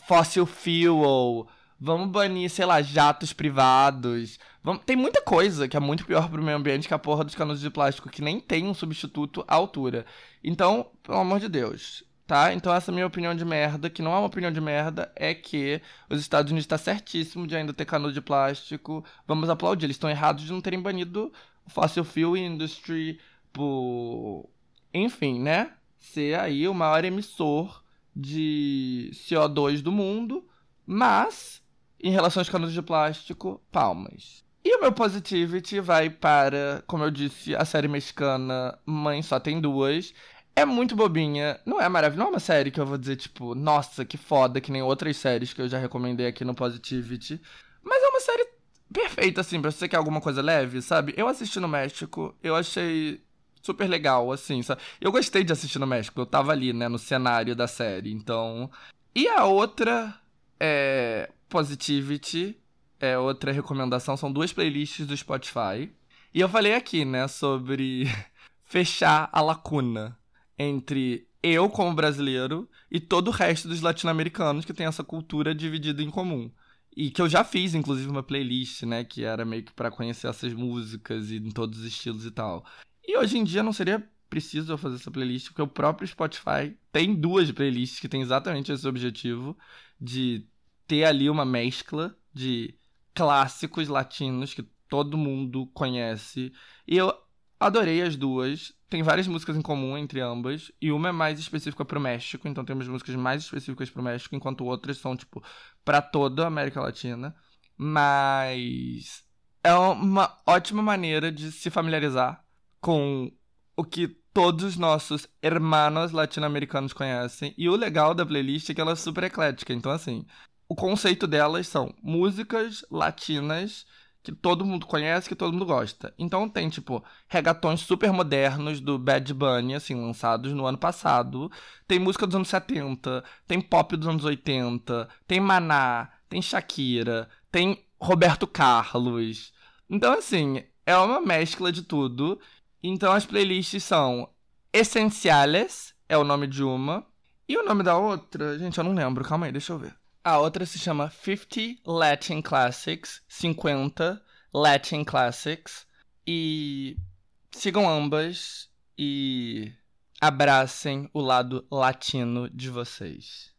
S1: fossil fuel Vamos banir, sei lá, jatos privados. Vamos... Tem muita coisa que é muito pior pro meio ambiente que a porra dos canudos de plástico, que nem tem um substituto à altura. Então, pelo amor de Deus, tá? Então essa é minha opinião de merda, que não é uma opinião de merda, é que os Estados Unidos está certíssimo de ainda ter canudo de plástico. Vamos aplaudir. Eles estão errados de não terem banido o fossil fuel industry por... Enfim, né? Ser aí o maior emissor de CO2 do mundo. Mas em relação aos canudos de plástico, palmas. E o meu positivity vai para, como eu disse, a série mexicana Mãe Só Tem Duas. É muito bobinha, não é maravilhosa, não é uma série que eu vou dizer, tipo, nossa, que foda, que nem outras séries que eu já recomendei aqui no Positivity. Mas é uma série perfeito, assim, pra você que quer alguma coisa leve, sabe? Eu assisti no México, eu achei super legal, assim, sabe? Eu gostei de assistir no México, eu tava ali, né, no cenário da série, então. E a outra é. Positivity, é outra recomendação, são duas playlists do Spotify. E eu falei aqui, né, sobre fechar a lacuna entre eu, como brasileiro, e todo o resto dos latino-americanos que tem essa cultura dividida em comum. E que eu já fiz, inclusive, uma playlist, né? Que era meio que para conhecer essas músicas e em todos os estilos e tal. E hoje em dia não seria preciso eu fazer essa playlist, porque o próprio Spotify tem duas playlists que tem exatamente esse objetivo de ter ali uma mescla de clássicos latinos que todo mundo conhece. E eu adorei as duas. Tem várias músicas em comum entre ambas. E uma é mais específica pro México, então temos músicas mais específicas pro México, enquanto outras são, tipo, para toda a América Latina. Mas é uma ótima maneira de se familiarizar com o que todos os nossos hermanos latino-americanos conhecem. E o legal da playlist é que ela é super eclética. Então, assim, o conceito delas são músicas latinas que todo mundo conhece, que todo mundo gosta. Então tem, tipo, regatões super modernos do Bad Bunny, assim, lançados no ano passado. Tem música dos anos 70, tem pop dos anos 80, tem Maná, tem Shakira, tem Roberto Carlos. Então, assim, é uma mescla de tudo. Então as playlists são Essenciales, é o nome de uma. E o nome da outra, gente, eu não lembro. Calma aí, deixa eu ver. A outra se chama 50 Latin Classics, 50 Latin Classics. E sigam ambas e abracem o lado latino de vocês.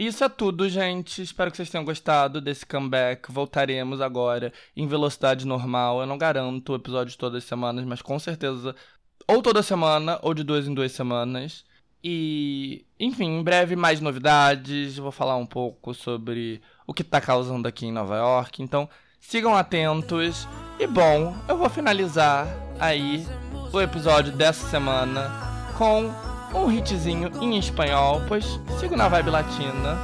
S1: Isso é tudo, gente. Espero que vocês tenham gostado desse comeback. Voltaremos agora em velocidade normal. Eu não garanto o episódio todas as semanas, mas com certeza ou toda semana ou de duas em duas semanas. E, enfim, em breve mais novidades. Vou falar um pouco sobre o que tá causando aqui em Nova York. Então, sigam atentos. E bom, eu vou finalizar aí o episódio dessa semana com um hitzinho em espanhol, pois sigo na vibe latina.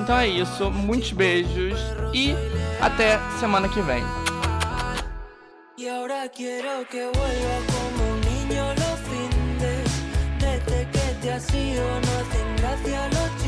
S1: Então é isso, muitos beijos e até semana que vem. Desde que te has ido no hacen gracia los.